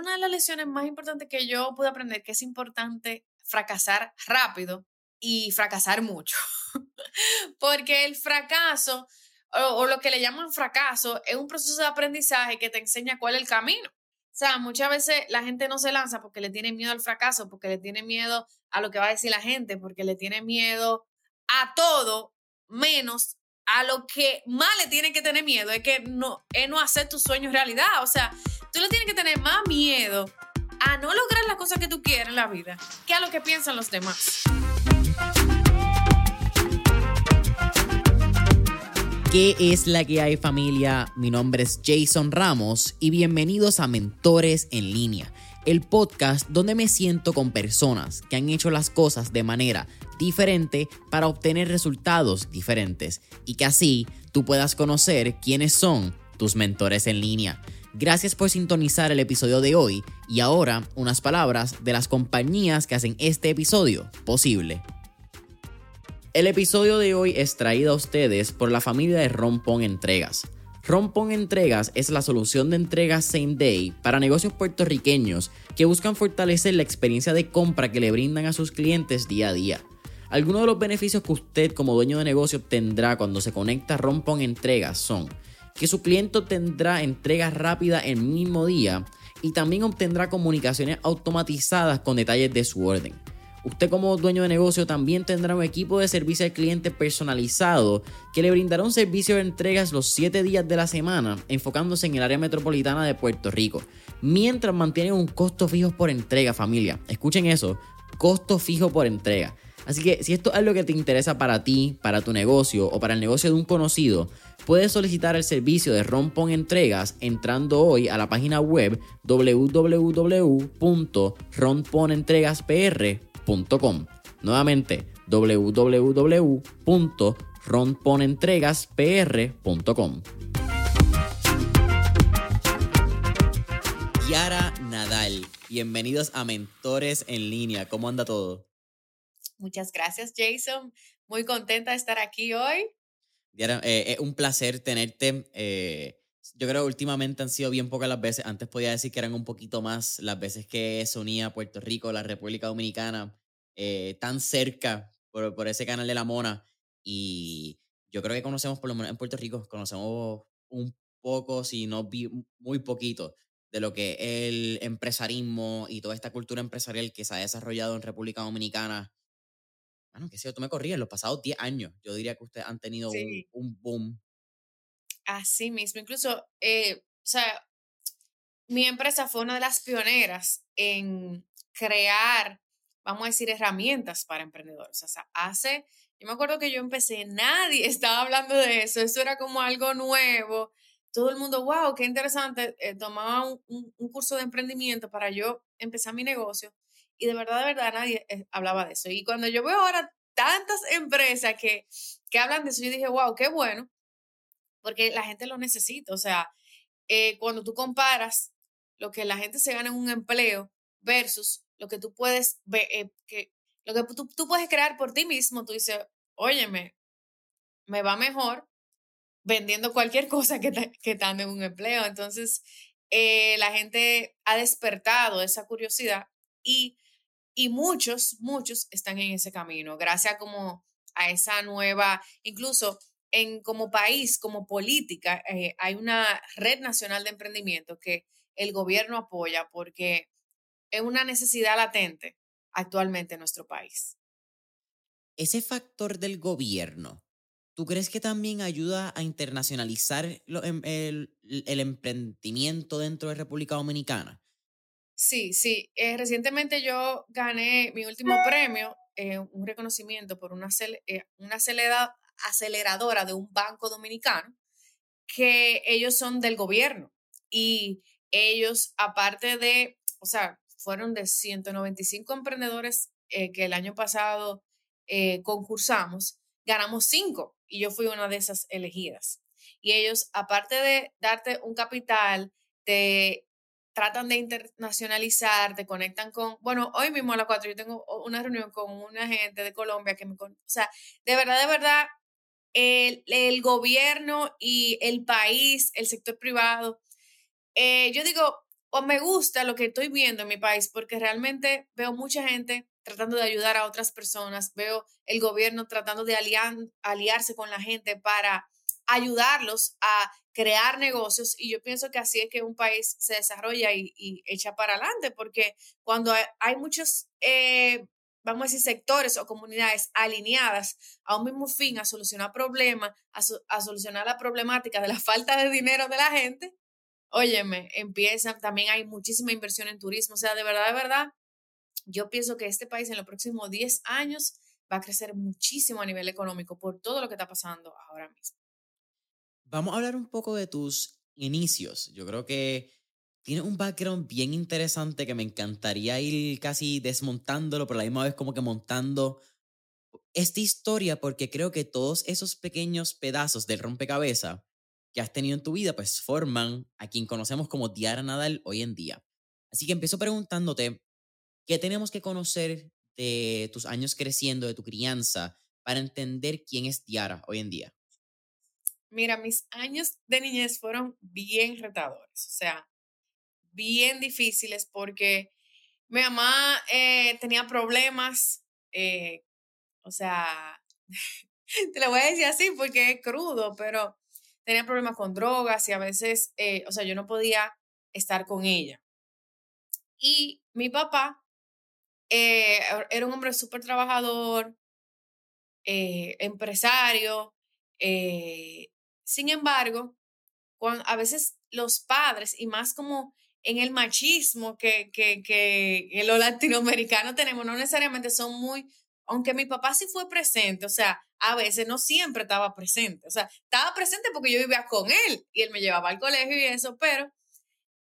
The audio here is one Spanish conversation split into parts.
una de las lecciones más importantes que yo pude aprender, que es importante fracasar rápido y fracasar mucho. Porque el fracaso, o, lo que le llaman fracaso, es un proceso de aprendizaje que te enseña cuál es el camino. O sea, muchas veces la gente no se lanza porque le tiene miedo al fracaso, porque le tiene miedo a lo que va a decir la gente, porque le tiene miedo a todo menos a lo que más le tiene que tener miedo, es que no, es no hacer tus sueños realidad. O sea, tú le tienes que tener más miedo a no lograr las cosas que tú quieres en la vida que a lo que piensan los demás. ¿Qué es la que hay familia? Mi nombre es Jason Ramos y bienvenidos a Mentores en línea, el podcast donde me siento con personas que han hecho las cosas de manera diferente para obtener resultados diferentes y que así tú puedas conocer quiénes son tus mentores en línea. Gracias por sintonizar el episodio de hoy y ahora unas palabras de las compañías que hacen este episodio posible. El episodio de hoy es traído a ustedes por la familia de Rompón Entregas. Rompón Entregas es la solución de entregas same day para negocios puertorriqueños que buscan fortalecer la experiencia de compra que le brindan a sus clientes día a día. Algunos de los beneficios que usted como dueño de negocio tendrá cuando se conecta a Rompón Entregas son que su cliente tendrá entregas rápidas el mismo día y también obtendrá comunicaciones automatizadas con detalles de su orden. Usted como dueño de negocio también tendrá un equipo de servicio al cliente personalizado que le brindará un servicio de entregas los 7 días de la semana, enfocándose en el área metropolitana de Puerto Rico, mientras mantiene un costo fijo por entrega, familia. Escuchen eso, costo fijo por entrega. Así que si esto es algo que te interesa para ti, para tu negocio o para el negocio de un conocido, puedes solicitar el servicio de Rompon Entregas entrando hoy a la página web www.romponentregaspr.com Nuevamente, www.ronponentregaspr.com. Yara Nadal, bienvenidos a Mentores en línea. ¿Cómo anda todo? Muchas gracias, Jason. Muy contenta de estar aquí hoy. Yara, eh, es un placer tenerte. Eh, yo creo que últimamente han sido bien pocas las veces. Antes podía decir que eran un poquito más las veces que se unía Puerto Rico, la República Dominicana, eh, tan cerca por, por, ese canal de la Mona. Y yo creo que conocemos, por lo menos en Puerto Rico, conocemos un poco, si no muy poquito, de lo que es el empresarismo y toda esta cultura empresarial que se ha desarrollado en República Dominicana. Bueno, qué sé yo, tú me corrías, los pasados 10 años, yo diría que ustedes han tenido un, un boom Así mismo, incluso, eh, o sea, mi empresa fue una de las pioneras en crear, vamos a decir, herramientas para emprendedores. O sea, hace, yo me acuerdo que yo empecé, nadie estaba hablando de eso, eso era como algo nuevo. Todo el mundo, wow, qué interesante, eh, tomaba un, curso de emprendimiento para yo empezar mi negocio y de verdad, de verdad, nadie eh, hablaba de eso. Y cuando yo veo ahora tantas empresas que, que hablan de eso, yo dije, wow, qué bueno, porque la gente lo necesita. O sea, eh, cuando tú comparas lo que la gente se gana en un empleo versus lo que tú puedes eh, que, lo que tú, tú, puedes crear por ti mismo, tú dices, óyeme, me va mejor vendiendo cualquier cosa que, que estando en un empleo. Entonces, la gente ha despertado esa curiosidad y, y muchos, muchos están en ese camino, gracias como a esa nueva, incluso en como país, como política, eh, hay una red nacional de emprendimiento que el gobierno apoya porque es una necesidad latente actualmente en nuestro país. Ese factor del gobierno, ¿tú crees que también ayuda a internacionalizar em, el, emprendimiento dentro de República Dominicana? Sí, sí. Eh, recientemente yo gané mi último premio, eh, un reconocimiento por una, una acelerada, aceleradora de un banco dominicano, que ellos son del gobierno y ellos, aparte de, o sea, fueron de 195 emprendedores eh, que el año pasado eh, concursamos, ganamos cinco y yo fui una de esas elegidas. Y ellos, aparte de darte un capital, te tratan de internacionalizar, te conectan con, bueno, hoy mismo a las cuatro yo tengo una reunión con una gente de Colombia que me, o sea, de verdad, de verdad, el, gobierno y el país, el sector privado. Eh, yo digo, o me gusta lo que estoy viendo en mi país porque realmente veo mucha gente tratando de ayudar a otras personas, veo el gobierno tratando de aliarse con la gente para ayudarlos a crear negocios y yo pienso que así es que un país se desarrolla y, echa para adelante porque cuando hay, muchos, eh, vamos a decir, sectores o comunidades alineadas a un mismo fin, a solucionar problemas, a, a solucionar la problemática de la falta de dinero de la gente, óyeme, empiezan, también hay muchísima inversión en turismo, o sea, de verdad, de verdad, yo pienso que este país en los próximos 10 años va a crecer muchísimo a nivel económico por todo lo que está pasando ahora mismo. Vamos a hablar un poco de tus inicios. Yo creo que tienes un background bien interesante que me encantaría ir casi desmontándolo, pero a la misma vez como que montando esta historia porque creo que todos esos pequeños pedazos del rompecabezas que has tenido en tu vida pues forman a quien conocemos como Diara Nadal hoy en día. Así que empiezo preguntándote, ¿qué tenemos que conocer de tus años creciendo, de tu crianza, para entender quién es Diara hoy en día? Mira, mis años de niñez fueron bien retadores, o sea, bien difíciles porque mi mamá eh, tenía problemas, eh, o sea, te lo voy a decir así porque es crudo, pero tenía problemas con drogas y a veces, eh, o sea, yo no podía estar con ella. Y mi papá era un hombre súper trabajador, empresario, sin embargo, cuando, a veces los padres, y más como en el machismo que, que, que los latinoamericanos tenemos, no necesariamente son muy, aunque mi papá sí fue presente, o sea, a veces no siempre estaba presente, o sea, estaba presente porque yo vivía con él y él me llevaba al colegio y eso, pero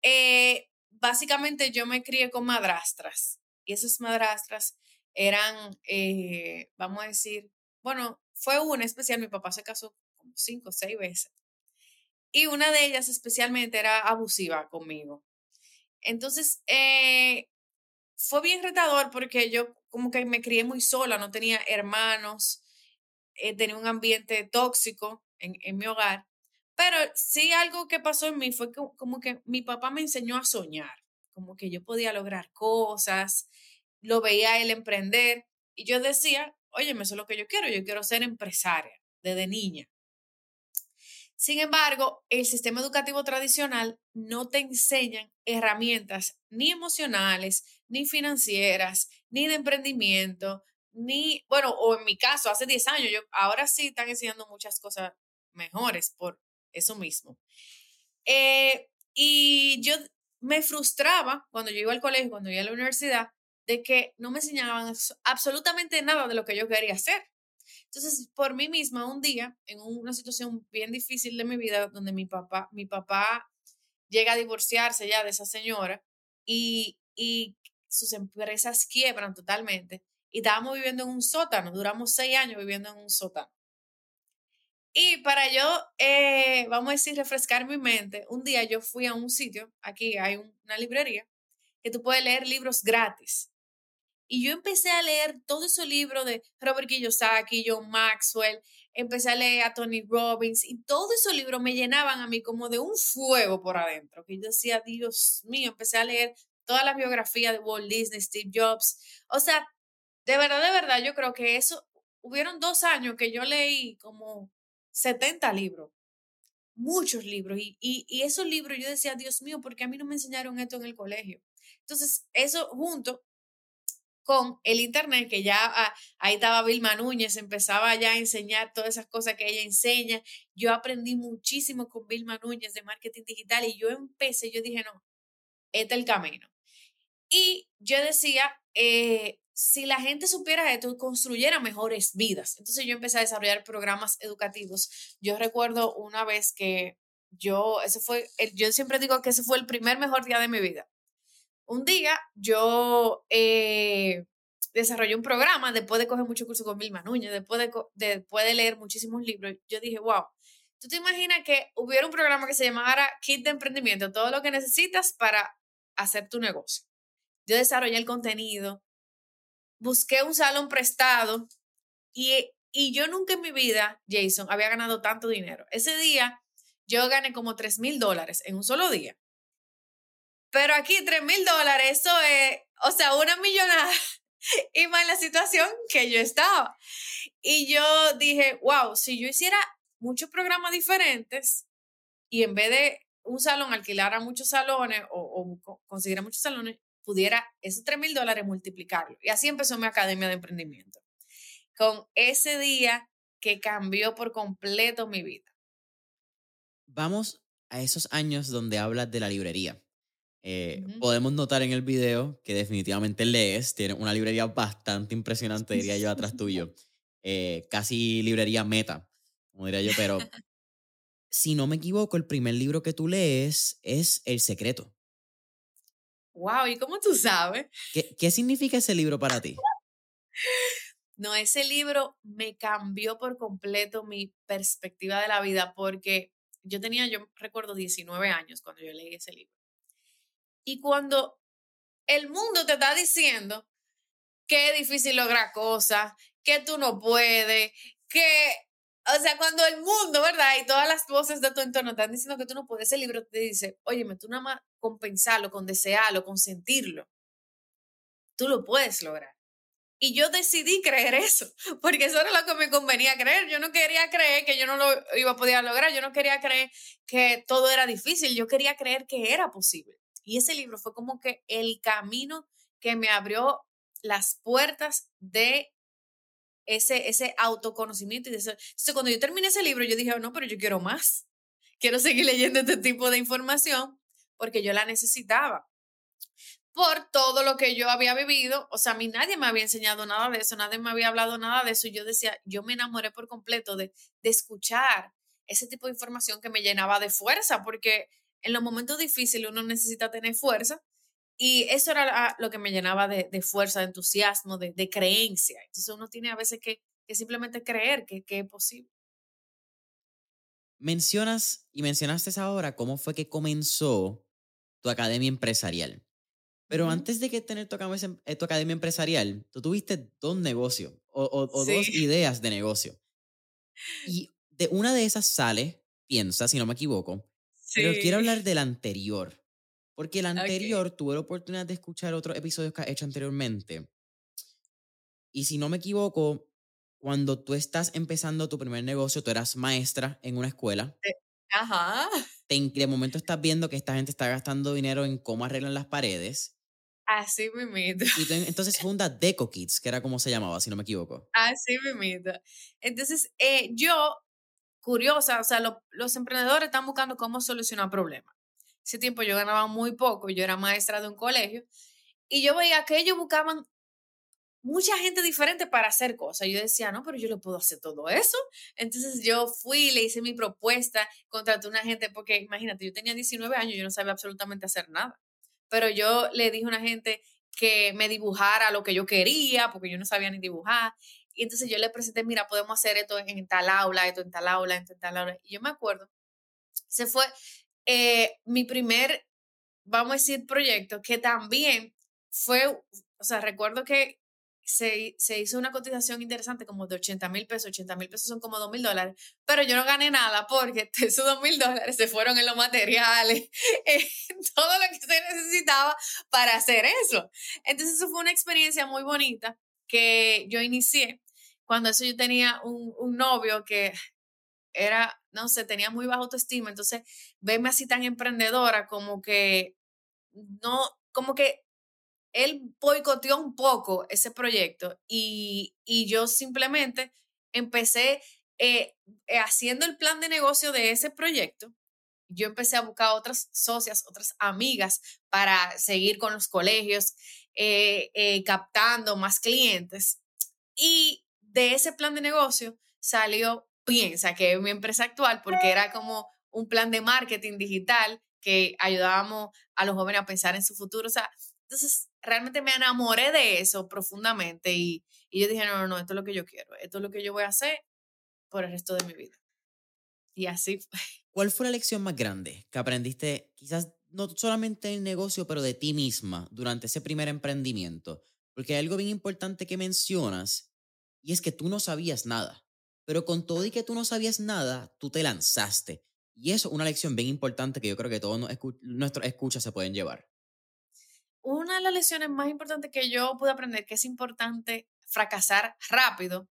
eh, básicamente yo me crié con madrastras y esas madrastras eran, eh, vamos a decir, bueno, fue una especial, mi papá se casó cinco o seis veces. Y una de ellas especialmente era abusiva conmigo. Entonces, eh, fue bien retador porque yo como que me crié muy sola, no tenía hermanos, eh, tenía un ambiente tóxico en, mi hogar. Pero sí algo que pasó en mí fue que, como que mi papá me enseñó a soñar, como que yo podía lograr cosas, lo veía él emprender y yo decía, oye, eso es lo que yo quiero, yo quiero ser empresaria desde niña. Sin embargo, el sistema educativo tradicional no te enseña herramientas ni emocionales, ni financieras, ni de emprendimiento, ni, bueno, o en mi caso, hace 10 años, yo, ahora sí están enseñando muchas cosas mejores por eso mismo. Eh, y yo me frustraba cuando yo iba al colegio, cuando iba a la universidad, de que no me enseñaban absolutamente nada de lo que yo quería hacer. Entonces, por mí misma, un día, en una situación bien difícil de mi vida, donde mi papá, mi papá llega a divorciarse ya de esa señora y, y sus empresas quiebran totalmente. Y estábamos viviendo en un sótano, duramos seis años viviendo en un sótano. Y para yo, eh, vamos a decir, refrescar mi mente, un día yo fui a un sitio, aquí hay una librería, que tú puedes leer libros gratis. Y yo empecé a leer todo ese libro de Robert Kiyosaki, John Maxwell, empecé a leer a Tony Robbins y todos esos libros me llenaban a mí como de un fuego por adentro, que yo decía, Dios mío, empecé a leer toda la biografía de Walt Disney, Steve Jobs. O sea, de verdad, de verdad, yo creo que eso, hubieron dos años que yo leí como 70 libros, muchos libros, y, y, y esos libros yo decía, Dios mío, ¿por qué a mí no me enseñaron esto en el colegio? Entonces, eso junto con el Internet, que ya ah, ahí estaba Vilma Núñez, empezaba ya a enseñar todas esas cosas que ella enseña. Yo aprendí muchísimo con Vilma Núñez de marketing digital y yo empecé, yo dije, no, este es el camino. Y yo decía, eh, si la gente supiera esto, construyera mejores vidas. Entonces yo empecé a desarrollar programas educativos. Yo recuerdo una vez que yo, ese fue, yo siempre digo que ese fue el primer mejor día de mi vida un día yo eh, desarrollé un programa después de coger mucho curso con Vilma Núñez, después de, después de leer muchísimos libros. Yo dije, wow, ¿tú te imaginas que hubiera un programa que se llamara Kit de Emprendimiento? Todo lo que necesitas para hacer tu negocio. Yo desarrollé el contenido, busqué un salón prestado y, y yo nunca en mi vida, Jason, había ganado tanto dinero. Ese día yo gané como 3 mil dólares en un solo día Pero aquí 3 mil dólares, eso es, o sea, una millonada. Y más la situación que yo estaba. Y yo dije, wow, si yo hiciera muchos programas diferentes y en vez de un salón alquilara muchos salones o, o consiguiera muchos salones, pudiera esos 3 mil dólares multiplicarlo. Y así empezó mi academia de emprendimiento. Con ese día que cambió por completo mi vida. Vamos a esos años donde hablas de la librería. Eh, podemos notar en el video que definitivamente lees, tiene una librería bastante impresionante, diría yo, atrás tuyo. Eh, casi librería meta, como diría yo, pero si no me equivoco, el primer libro que tú lees es El Secreto. Wow, ¿y cómo tú sabes? ¿Qué, qué significa ese libro para ti? No, ese libro me cambió por completo mi perspectiva de la vida porque yo tenía, yo recuerdo 19 años cuando yo leí ese libro. Y cuando el mundo te está diciendo que es difícil lograr cosas, que tú no puedes, que, o sea, cuando el mundo, ¿verdad? Y todas las voces de tu entorno están diciendo que tú no puedes, ese libro te dice, óyeme, tú nada más con pensarlo, con desearlo, con sentirlo, tú lo puedes lograr. Y yo decidí creer eso, porque eso era lo que me convenía creer. Yo no quería creer que yo no lo iba a poder lograr, yo no quería creer que todo era difícil, yo quería creer que era posible. Y ese libro fue como que el camino que me abrió las puertas de ese, ese autoconocimiento. Y de Entonces, cuando yo terminé ese libro, yo dije, oh, no, pero yo quiero más. Quiero seguir leyendo este tipo de información porque yo la necesitaba. Por todo lo que yo había vivido, o sea, a mí nadie me había enseñado nada de eso, nadie me había hablado nada de eso. Y yo decía, yo me enamoré por completo de, de escuchar ese tipo de información que me llenaba de fuerza, porque en los momentos difíciles uno necesita tener fuerza y eso era lo que me llenaba de, fuerza, de entusiasmo, de, creencia. Entonces uno tiene a veces que, simplemente creer que, es posible. Mencionas y mencionaste ahora cómo fue que comenzó tu academia empresarial. Pero antes de que tener tu, eh, tu, academia empresarial, tú tuviste dos negocios o, dos ideas de negocio. Y de una de esas sale, piensa, si no me equivoco, pero quiero hablar del anterior. Porque el anterior tuve la oportunidad de escuchar otros episodios que has hecho anteriormente. Y si no me equivoco, cuando tú estás empezando tu primer negocio, tú eras maestra en una escuela. Ajá. de momento estás viendo que esta gente está gastando dinero en cómo arreglan las paredes. Así mismito. Y entonces funda Deco Kids, que era como se llamaba, si no me equivoco. Así mismito. Entonces, eh, yo curiosa, o sea, los emprendedores están buscando cómo solucionar problemas. Ese tiempo yo ganaba muy poco, yo era maestra de un colegio, y yo veía que ellos buscaban mucha gente diferente para hacer cosas. Yo decía, no, pero yo le puedo hacer todo eso. Entonces yo fui, le hice mi propuesta, contraté a una gente, porque imagínate, yo tenía 19 años, yo no sabía absolutamente hacer nada. Pero yo le dije a una gente que me dibujara lo que yo quería, porque yo no sabía ni dibujar. Y entonces yo le presenté, mira, podemos hacer esto en tal aula, esto en tal aula, esto en tal aula. Y yo me acuerdo, se fue eh, mi primer, vamos a decir, proyecto, que también fue, o sea, recuerdo que se, se, hizo una cotización interesante como de 80 mil pesos, 80 mil pesos son como 2 mil dólares, pero yo no gané nada porque esos 2 mil dólares se fueron en los materiales, en todo lo que se necesitaba para hacer eso. Entonces eso fue una experiencia muy bonita que yo inicié cuando eso yo tenía un, un novio que era, no sé, tenía muy baja autoestima, entonces verme así tan emprendedora como que no, como que él boicoteó un poco ese proyecto y, y yo simplemente empecé eh, eh, haciendo el plan de negocio de ese proyecto. Yo empecé a buscar otras socias, otras amigas para seguir con los colegios, eh, captando más clientes. Y de ese plan de negocio salió Piensa, que es mi empresa actual, porque era como un plan de marketing digital que ayudábamos a los jóvenes a pensar en su futuro. O sea, entonces realmente me enamoré de eso profundamente y, y yo dije, no, no, no, esto es lo que yo quiero, esto es lo que yo voy a hacer por el resto de mi vida. Y así fue. ¿Cuál fue la lección más grande que aprendiste, quizás no solamente en el negocio, pero de ti misma durante ese primer emprendimiento? Porque hay algo bien importante que mencionas y es que tú no sabías nada. Pero con todo y que tú no sabías nada, tú te lanzaste. Y eso es una lección bien importante que yo creo que todos nuestros escuchas se pueden llevar. una de las lecciones más importantes que yo pude aprender, que es importante fracasar rápido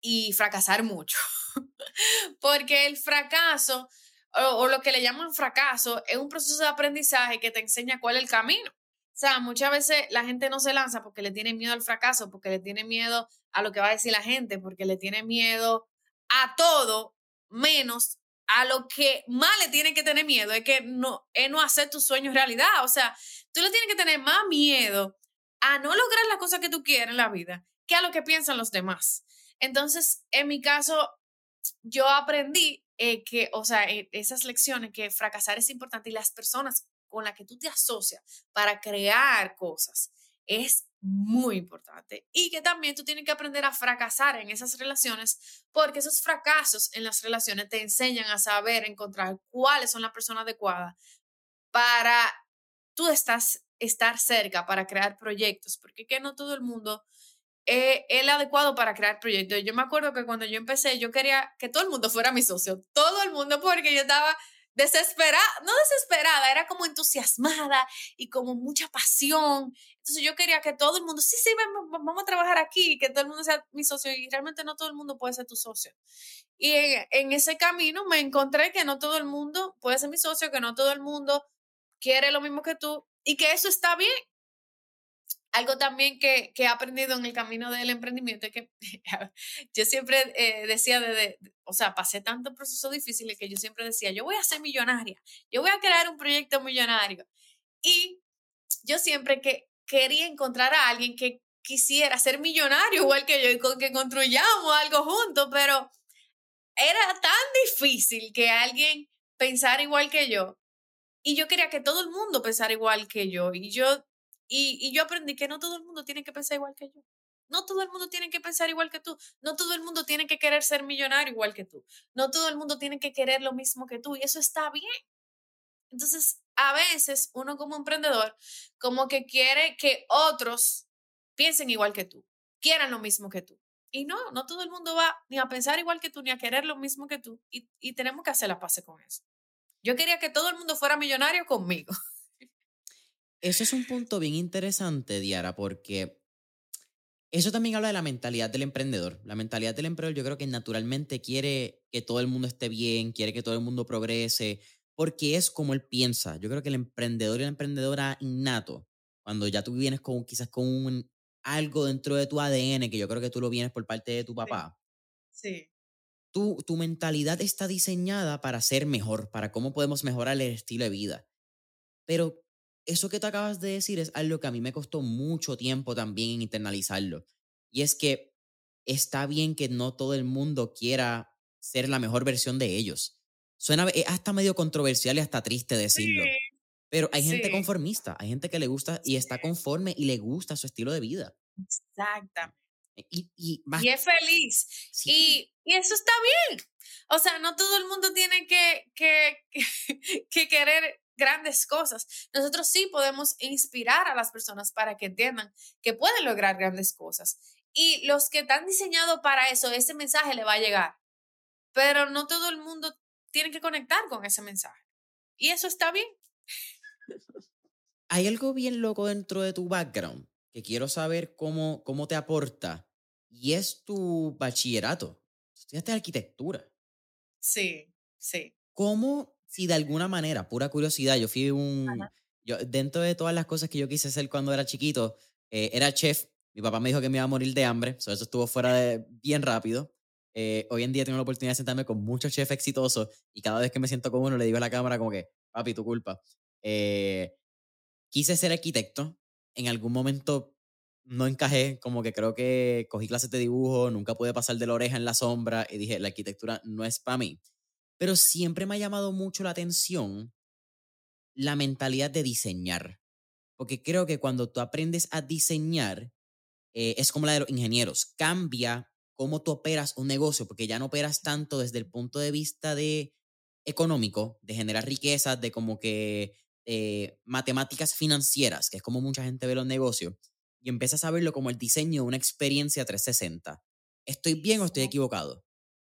y fracasar mucho. Porque el fracaso, o, lo que le llaman fracaso, es un proceso de aprendizaje que te enseña cuál es el camino. O sea, muchas veces la gente no se lanza porque le tiene miedo al fracaso, porque le tiene miedo a lo que va a decir la gente, porque le tiene miedo a todo menos a lo que más le tienen que tener miedo es que no, es no hacer tus sueños realidad. O sea, tú le tienes que tener más miedo a no lograr las cosas que tú quieres en la vida que a lo que piensan los demás. Entonces, en mi caso, yo aprendí eh, que, o sea, eh, esas lecciones, que fracasar es importante y las personas con las que tú te asocias para crear cosas es muy importante y que también tú tienes que aprender a fracasar en esas relaciones porque esos fracasos en las relaciones te enseñan a saber encontrar cuáles son las personas adecuadas para tú estás, estar cerca para crear proyectos, porque que no todo el mundo es el adecuado para crear proyectos. Yo me acuerdo que cuando yo empecé, yo quería que todo el mundo fuera mi socio, todo el mundo, porque yo estaba desesperada, no desesperada, era como entusiasmada y como mucha pasión. Entonces yo quería que todo el mundo, sí, sí, vamos a trabajar aquí, que todo el mundo sea mi socio y realmente no todo el mundo puede ser tu socio. Y en, ese camino me encontré que no todo el mundo puede ser mi socio, que no todo el mundo quiere lo mismo que tú y que eso está bien. Algo también que, que he aprendido en el camino del emprendimiento es que yo siempre eh, decía, de, o sea, pasé tantos procesos difíciles que yo siempre decía, yo voy a ser millonaria, yo voy a crear un proyecto millonario. Y yo siempre que quería encontrar a alguien que quisiera ser millonario igual que yo y con que construyamos algo juntos, pero era tan difícil que alguien pensara igual que yo. Y yo quería que todo el mundo pensara igual que yo. Y yo, y, yo aprendí que no todo el mundo tiene que pensar igual que yo. No todo el mundo tiene que pensar igual que tú. No todo el mundo tiene que querer ser millonario igual que tú. No todo el mundo tiene que querer lo mismo que tú. Y eso está bien. Entonces, a veces uno como emprendedor, como que quiere que otros piensen igual que tú, quieran lo mismo que tú. Y no, no todo el mundo va ni a pensar igual que tú, ni a querer lo mismo que tú. Y, y tenemos que hacer la paz con eso. Yo quería que todo el mundo fuera millonario conmigo. Eso es un punto bien interesante, Diara, porque eso también habla de la mentalidad del emprendedor. La mentalidad del emprendedor yo creo que naturalmente quiere que todo el mundo esté bien, quiere que todo el mundo progrese, porque es como él piensa. Yo creo que el emprendedor y la emprendedora innato, cuando ya tú vienes con quizás con un, algo dentro de tu ADN, que yo creo que tú lo vienes por parte de tu papá. Sí. Tu, tu mentalidad está diseñada para ser mejor, para cómo podemos mejorar el estilo de vida. Pero eso que te acabas de decir es algo que a mí me costó mucho tiempo también internalizarlo. Y es que está bien que no todo el mundo quiera ser la mejor versión de ellos. Suena hasta medio controversial y hasta triste decirlo. Pero hay gente conformista, hay gente que le gusta y está conforme y le gusta su estilo de vida. Exactamente. Y, y, es feliz. Y, y, eso está bien. O sea, no todo el mundo tiene que, que, que querer grandes cosas. Nosotros sí podemos inspirar a las personas para que entiendan que pueden lograr grandes cosas. Y los que están diseñados para eso, ese mensaje le va a llegar. Pero no todo el mundo tiene que conectar con ese mensaje. Y eso está bien. Hay algo bien loco dentro de tu background que quiero saber cómo, cómo te aporta. Y es tu bachillerato. Estudiaste arquitectura. Sí, sí. ¿Cómo si de alguna manera, pura curiosidad, yo fui un... Yo, dentro de todas las cosas que yo quise hacer cuando era chiquito, eh, era chef. Mi papá me dijo que me iba a morir de hambre, eso estuvo fuera de bien rápido. Eh, hoy en día tengo la oportunidad de sentarme con muchos chefs exitosos y cada vez que me siento con uno le digo a la cámara como que, papi, tu culpa. Eh, quise ser arquitecto, en algún momento no encajé, como que creo que cogí clases de dibujo, nunca pude pasar de la oreja en la sombra y dije, la arquitectura no es para mí. Pero siempre me ha llamado mucho la atención la mentalidad de diseñar. Porque creo que cuando tú aprendes a diseñar, eh, es como la de los ingenieros, cambia cómo tú operas un negocio, porque ya no operas tanto desde el punto de vista de económico, de generar riquezas, de como que eh, matemáticas financieras, que es como mucha gente ve los negocios, y empiezas a verlo como el diseño de una experiencia 360. ¿Estoy bien o estoy equivocado?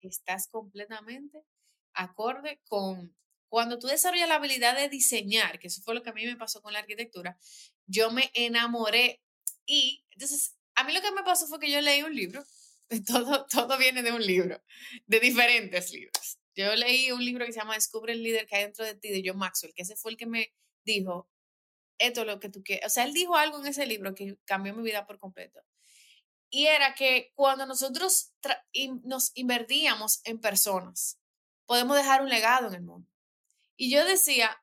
Estás completamente acorde con, cuando tú desarrollas la habilidad de diseñar, que eso fue lo que a mí me pasó con la arquitectura, yo me enamoré y entonces a mí lo que me pasó fue que yo leí un libro, todo, todo viene de un libro, de diferentes libros. Yo leí un libro que se llama Descubre el líder que hay dentro de ti, de John Maxwell, que ese fue el que me dijo, esto es lo que tú quieres. O sea, él dijo algo en ese libro que cambió mi vida por completo. Y era que cuando nosotros nos invertíamos en personas, podemos dejar un legado en el mundo. Y yo decía,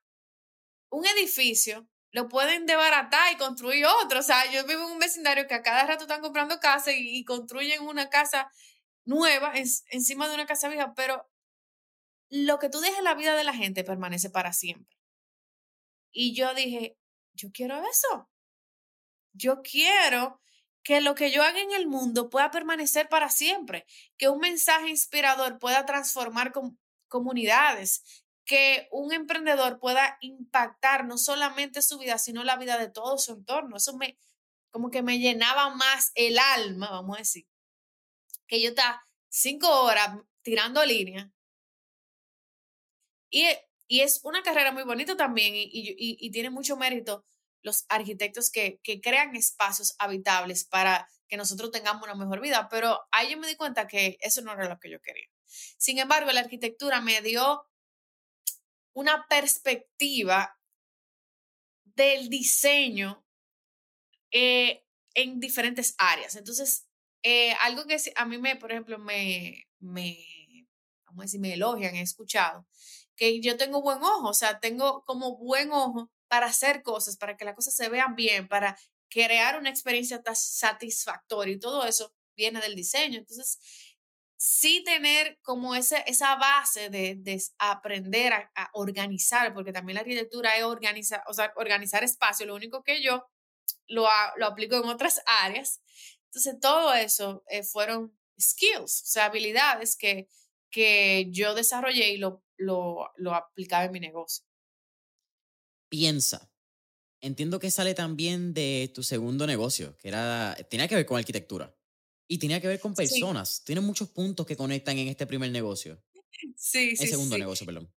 un edificio lo pueden desbaratar y construir otro. O sea, yo vivo en un vecindario que a cada rato están comprando casa y, construyen una casa nueva encima de una casa vieja, pero lo que tú dejas en la vida de la gente permanece para siempre. Y yo dije, yo quiero eso. Yo quiero que lo que yo haga en el mundo pueda permanecer para siempre, que un mensaje inspirador pueda transformar comunidades, que un emprendedor pueda impactar no solamente su vida, sino la vida de todo su entorno. Eso me, como que me llenaba más el alma, vamos a decir, que yo estaba cinco horas tirando línea. Y, y es una carrera muy bonita también y, y, y tiene mucho mérito los arquitectos que, que, crean espacios habitables para que nosotros tengamos una mejor vida, pero ahí yo me di cuenta que eso no era lo que yo quería. Sin embargo, la arquitectura me dio una perspectiva del diseño eh, en diferentes áreas. Entonces, eh, algo que a mí me, por ejemplo, me, me, vamos a decir, me elogian, he escuchado, que yo tengo buen ojo, o sea, tengo como buen ojo para hacer cosas, para que las cosas se vean bien, para crear una experiencia satisfactoria y todo eso viene del diseño. Entonces, sí tener como ese, esa base de, aprender a, organizar, porque también la arquitectura es organizar, o sea, organizar espacio, lo único que yo lo, lo aplico en otras áreas. Entonces, todo eso eh, fueron skills, o sea, habilidades que, que yo desarrollé y lo, lo, lo aplicaba en mi negocio. Piensa. Entiendo que sale también de tu segundo negocio, que era, tenía que ver con arquitectura. Y tenía que ver con personas. Tiene muchos puntos que conectan en este primer negocio. Sí, sí. El segundo negocio, perdón.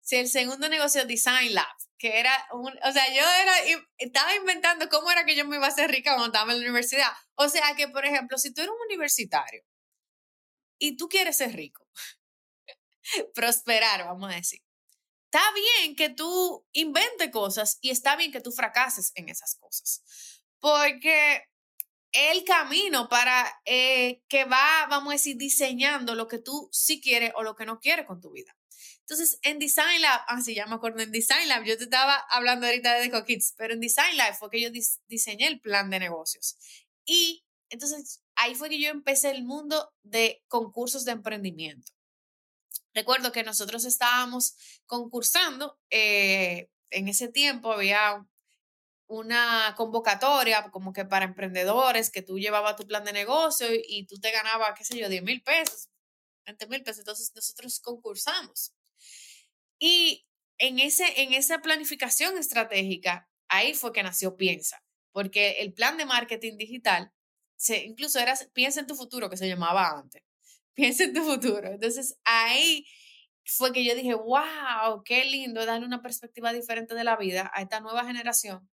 Sí, el segundo negocio, Design Lab, que era un, o sea, yo era, estaba inventando cómo era que yo me iba a hacer rica cuando estaba en la universidad. O sea, que, por ejemplo, si tú eres un universitario y tú quieres ser rico, prosperar, vamos a decir, está bien que tú inventes cosas y está bien que tú fracases en esas cosas. Porque el camino para eh, que va, vamos a decir, diseñando lo que tú sí quieres o lo que no quieres con tu vida. Entonces, en Design Lab, así ah, ya me acuerdo, en Design Lab, yo te estaba hablando ahorita de Deco Kids, pero en Design Lab fue que yo diseñé el plan de negocios. Y entonces ahí fue que yo empecé el mundo de concursos de emprendimiento. Recuerdo que nosotros estábamos concursando, eh, en ese tiempo había una convocatoria como que para emprendedores, que tú llevabas tu plan de negocio y, tú te ganabas, qué sé yo, 10 mil pesos, 20 mil pesos. Entonces nosotros concursamos. Y en, ese, en esa planificación estratégica, ahí fue que nació Piensa, porque el plan de marketing digital, se, incluso era Piensa en tu futuro, que se llamaba antes. Piensa en tu futuro. Entonces ahí fue que yo dije, wow, qué lindo darle una perspectiva diferente de la vida a esta nueva generación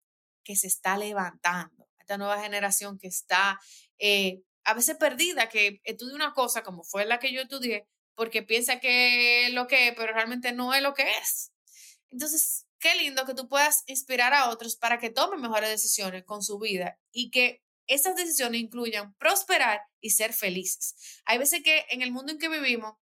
que se está levantando, esta nueva generación que está eh, a veces perdida, que estudia una cosa como fue la que yo estudié, porque piensa que es lo que es, pero realmente no es lo que es. Entonces, qué lindo que tú puedas inspirar a otros para que tomen mejores decisiones con su vida y que esas decisiones incluyan prosperar y ser felices. Hay veces que en el mundo en que vivimos,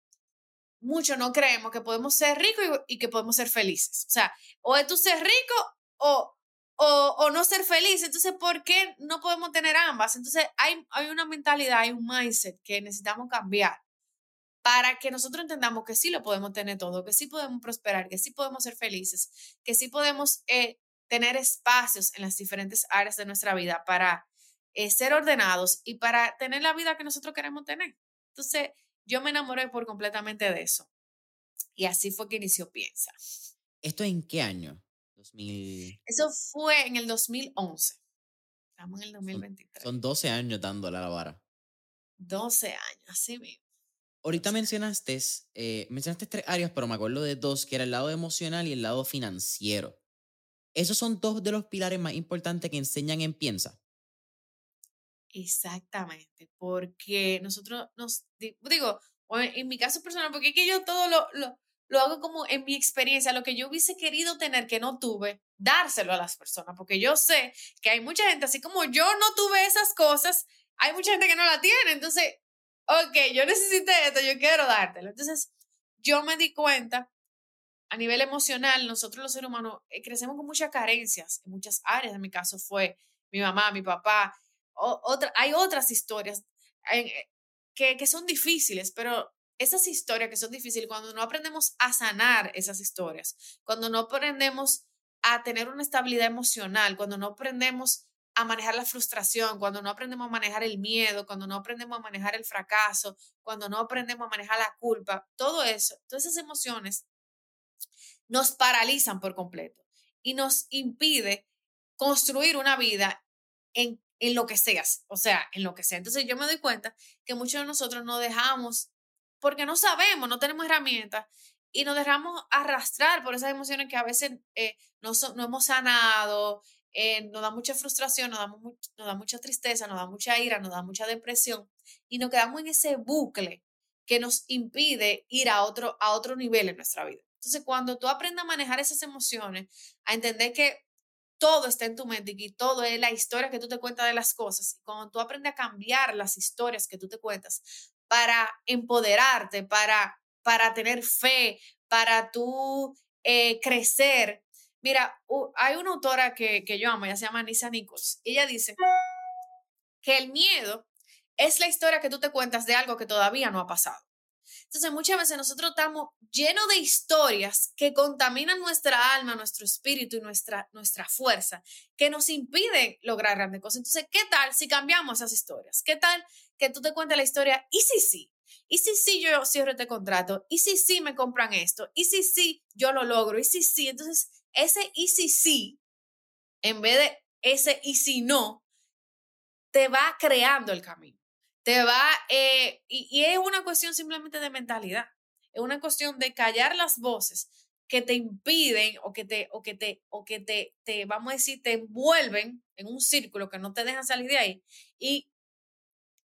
muchos no creemos que podemos ser ricos y, y, que podemos ser felices. O sea, o es tú ser rico o o, no ser feliz. Entonces, ¿por qué no podemos tener ambas? Entonces, hay, hay una mentalidad, hay un mindset que necesitamos cambiar para que nosotros entendamos que sí lo podemos tener todo, que sí podemos prosperar, que sí podemos ser felices, que sí podemos eh, tener espacios en las diferentes áreas de nuestra vida para eh, ser ordenados y para tener la vida que nosotros queremos tener. Entonces, yo me enamoré por completamente de eso. Y así fue que inició Piensa. ¿Esto en qué año? Eso fue en el 2011. Estamos en el 2023. Son, 12 años dándole a la vara. 12 años, así mismo. Ahorita mencionaste, eh, mencionaste tres áreas, pero me acuerdo de dos, que era el lado emocional y el lado financiero. Esos son dos de los pilares más importantes que enseñan en Piensa. Exactamente, porque nosotros nos, digo, en mi caso personal, porque es que yo todo lo, lo, lo hago como en mi experiencia, lo que yo hubiese querido tener que no tuve, dárselo a las personas, porque yo sé que hay mucha gente, así como yo no tuve esas cosas, hay mucha gente que no la tiene, entonces, ok, yo necesité esto, yo quiero dártelo. Entonces, yo me di cuenta, a nivel emocional, nosotros los seres humanos eh, crecemos con muchas carencias en muchas áreas, en mi caso fue mi mamá, mi papá, otra, hay otras historias eh, que, que son difíciles, pero esas historias que son difíciles, cuando no aprendemos a sanar esas historias, cuando no aprendemos a tener una estabilidad emocional, cuando no aprendemos a manejar la frustración, cuando no aprendemos a manejar el miedo, cuando no aprendemos a manejar el fracaso, cuando no aprendemos a manejar la culpa, todo eso, todas esas emociones nos paralizan por completo y nos impide construir una vida en, en lo que seas, o sea, en lo que sea. Entonces yo me doy cuenta que muchos de nosotros no dejamos porque no sabemos, no tenemos herramientas y nos dejamos arrastrar por esas emociones que a veces eh, no, no, hemos sanado, eh, nos da mucha frustración, nos da, nos da mucha tristeza, nos da mucha ira, nos da mucha depresión y nos quedamos en ese bucle que nos impide ir a otro, a otro nivel en nuestra vida. Entonces, cuando tú aprendes a manejar esas emociones, a entender que todo está en tu mente y que todo es la historia que tú te cuentas de las cosas, cuando tú aprendes a cambiar las historias que tú te cuentas, para empoderarte, para, para tener fe, para tú eh, crecer. Mira, hay una autora que, que yo amo, ella se llama Nisa Nichols. Ella dice que el miedo es la historia que tú te cuentas de algo que todavía no ha pasado. Entonces, muchas veces nosotros estamos llenos de historias que contaminan nuestra alma, nuestro espíritu y nuestra, nuestra fuerza, que nos impiden lograr grandes cosas. Entonces, ¿qué tal si cambiamos esas historias? ¿Qué tal que tú te cuentes la historia? ¿Y si sí? ¿Y si sí yo cierro este contrato? ¿Y si sí me compran esto? ¿Y si sí yo lo logro? ¿Y si sí? Entonces, ese y si sí, en vez de ese y si no, te va creando el camino te va, eh, y, es una cuestión simplemente de mentalidad, es una cuestión de callar las voces que te impiden o que te, o que te, o que te, te, vamos a decir, te envuelven en un círculo que no te dejan salir de ahí y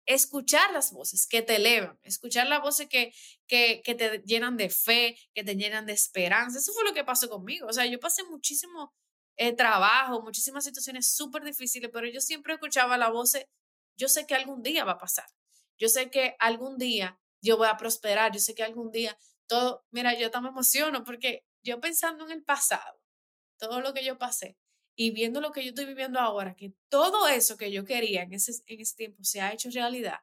escuchar las voces que te elevan, escuchar las voces que, que, que te llenan de fe, que te llenan de esperanza. Eso fue lo que pasó conmigo. O sea, yo pasé muchísimo eh, trabajo, muchísimas situaciones súper difíciles, pero yo siempre escuchaba la voz yo sé que algún día va a pasar. Yo sé que algún día yo voy a prosperar. Yo sé que algún día todo, mira, yo también me emociono porque yo pensando en el pasado, todo lo que yo pasé y viendo lo que yo estoy viviendo ahora, que todo eso que yo quería en ese, en ese tiempo se ha hecho realidad.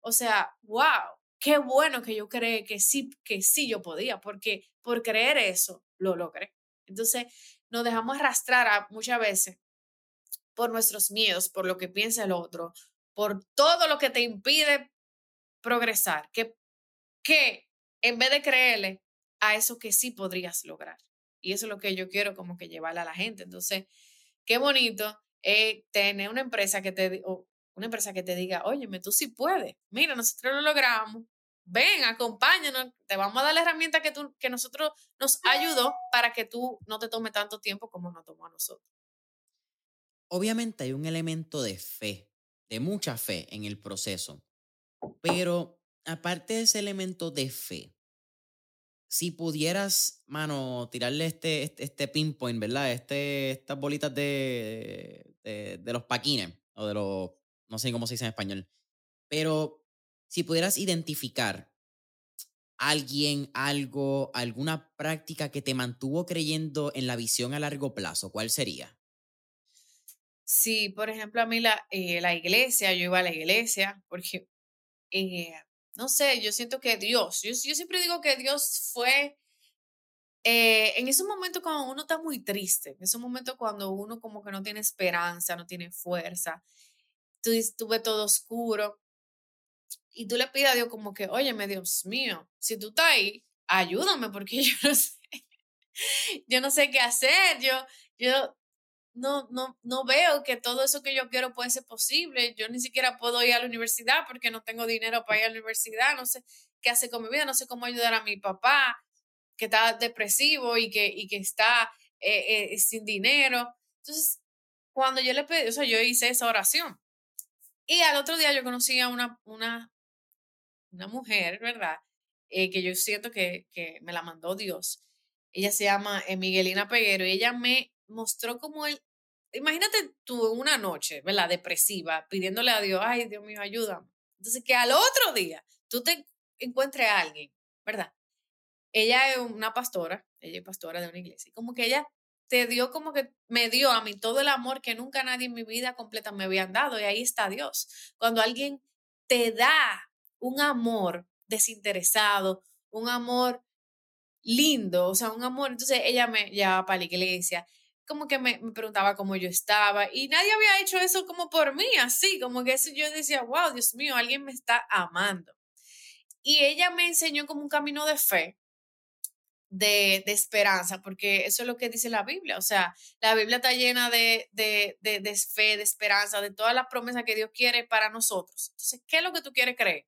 O sea, wow, qué bueno que yo creé que sí, que sí yo podía, porque por creer eso lo logré. Entonces, nos dejamos arrastrar muchas veces por nuestros miedos, por lo que piensa el otro, por todo lo que te impide progresar, que, que en vez de creerle a eso que sí podrías lograr. Y eso es lo que yo quiero como que llevarle a la gente. Entonces, qué bonito eh, tener una empresa que te una empresa que te diga, óyeme, tú sí puedes. Mira, nosotros lo logramos. Ven, acompáñanos. Te vamos a dar la herramienta que, tú, que nosotros nos ayudó para que tú no te tome tanto tiempo como nos tomó a nosotros. Obviamente hay un elemento de fe de mucha fe en el proceso. Pero aparte de ese elemento de fe, si pudieras, mano, tirarle este, este, este pinpoint, ¿verdad? Este, estas bolitas de, de, los paquines, o de los, no sé cómo se dice en español, pero si pudieras identificar alguien, algo, alguna práctica que te mantuvo creyendo en la visión a largo plazo, ¿cuál sería? Sí, por ejemplo, a mí la, eh, la iglesia, yo iba a la iglesia porque, eh, no sé, yo siento que Dios, yo, yo siempre digo que Dios fue eh, en esos momentos cuando uno está muy triste, en esos momentos cuando uno como que no tiene esperanza, no tiene fuerza, tú, tú ves todo oscuro y tú le pides a Dios como que, óyeme, Dios mío, si tú estás ahí, ayúdame porque yo no sé, yo no sé qué hacer, yo, yo, no, no, no veo que todo eso que yo quiero puede ser posible. Yo ni siquiera puedo ir a la universidad porque no tengo dinero para ir a la universidad. No sé qué hacer con mi vida, no sé cómo ayudar a mi papá que está depresivo y que, y que está eh, eh, sin dinero. Entonces, cuando yo le pedí, o sea, yo hice esa oración. Y al otro día yo conocí a una, una, una mujer, ¿verdad? Eh, que yo siento que, que, me la mandó Dios. Ella se llama Miguelina Peguero y ella me mostró como él, imagínate tú una noche, ¿verdad? Depresiva, pidiéndole a Dios, ay, Dios mío, ayúdame. Entonces, que al otro día tú te encuentres a alguien, ¿verdad? Ella es una pastora, ella es pastora de una iglesia, y como que ella te dio como que me dio a mí todo el amor que nunca nadie en mi vida completa me habían dado, y ahí está Dios. Cuando alguien te da un amor desinteresado, un amor lindo, o sea, un amor, entonces ella me llevaba para la iglesia, como que me, preguntaba cómo yo estaba y nadie había hecho eso como por mí, así, como que eso yo decía, wow, Dios mío, alguien me está amando. Y ella me enseñó como un camino de fe, de, de, esperanza, porque eso es lo que dice la Biblia. O sea, la Biblia está llena de, de, de, fe, de esperanza, de todas las promesas que Dios quiere para nosotros. Entonces, ¿qué es lo que tú quieres creer?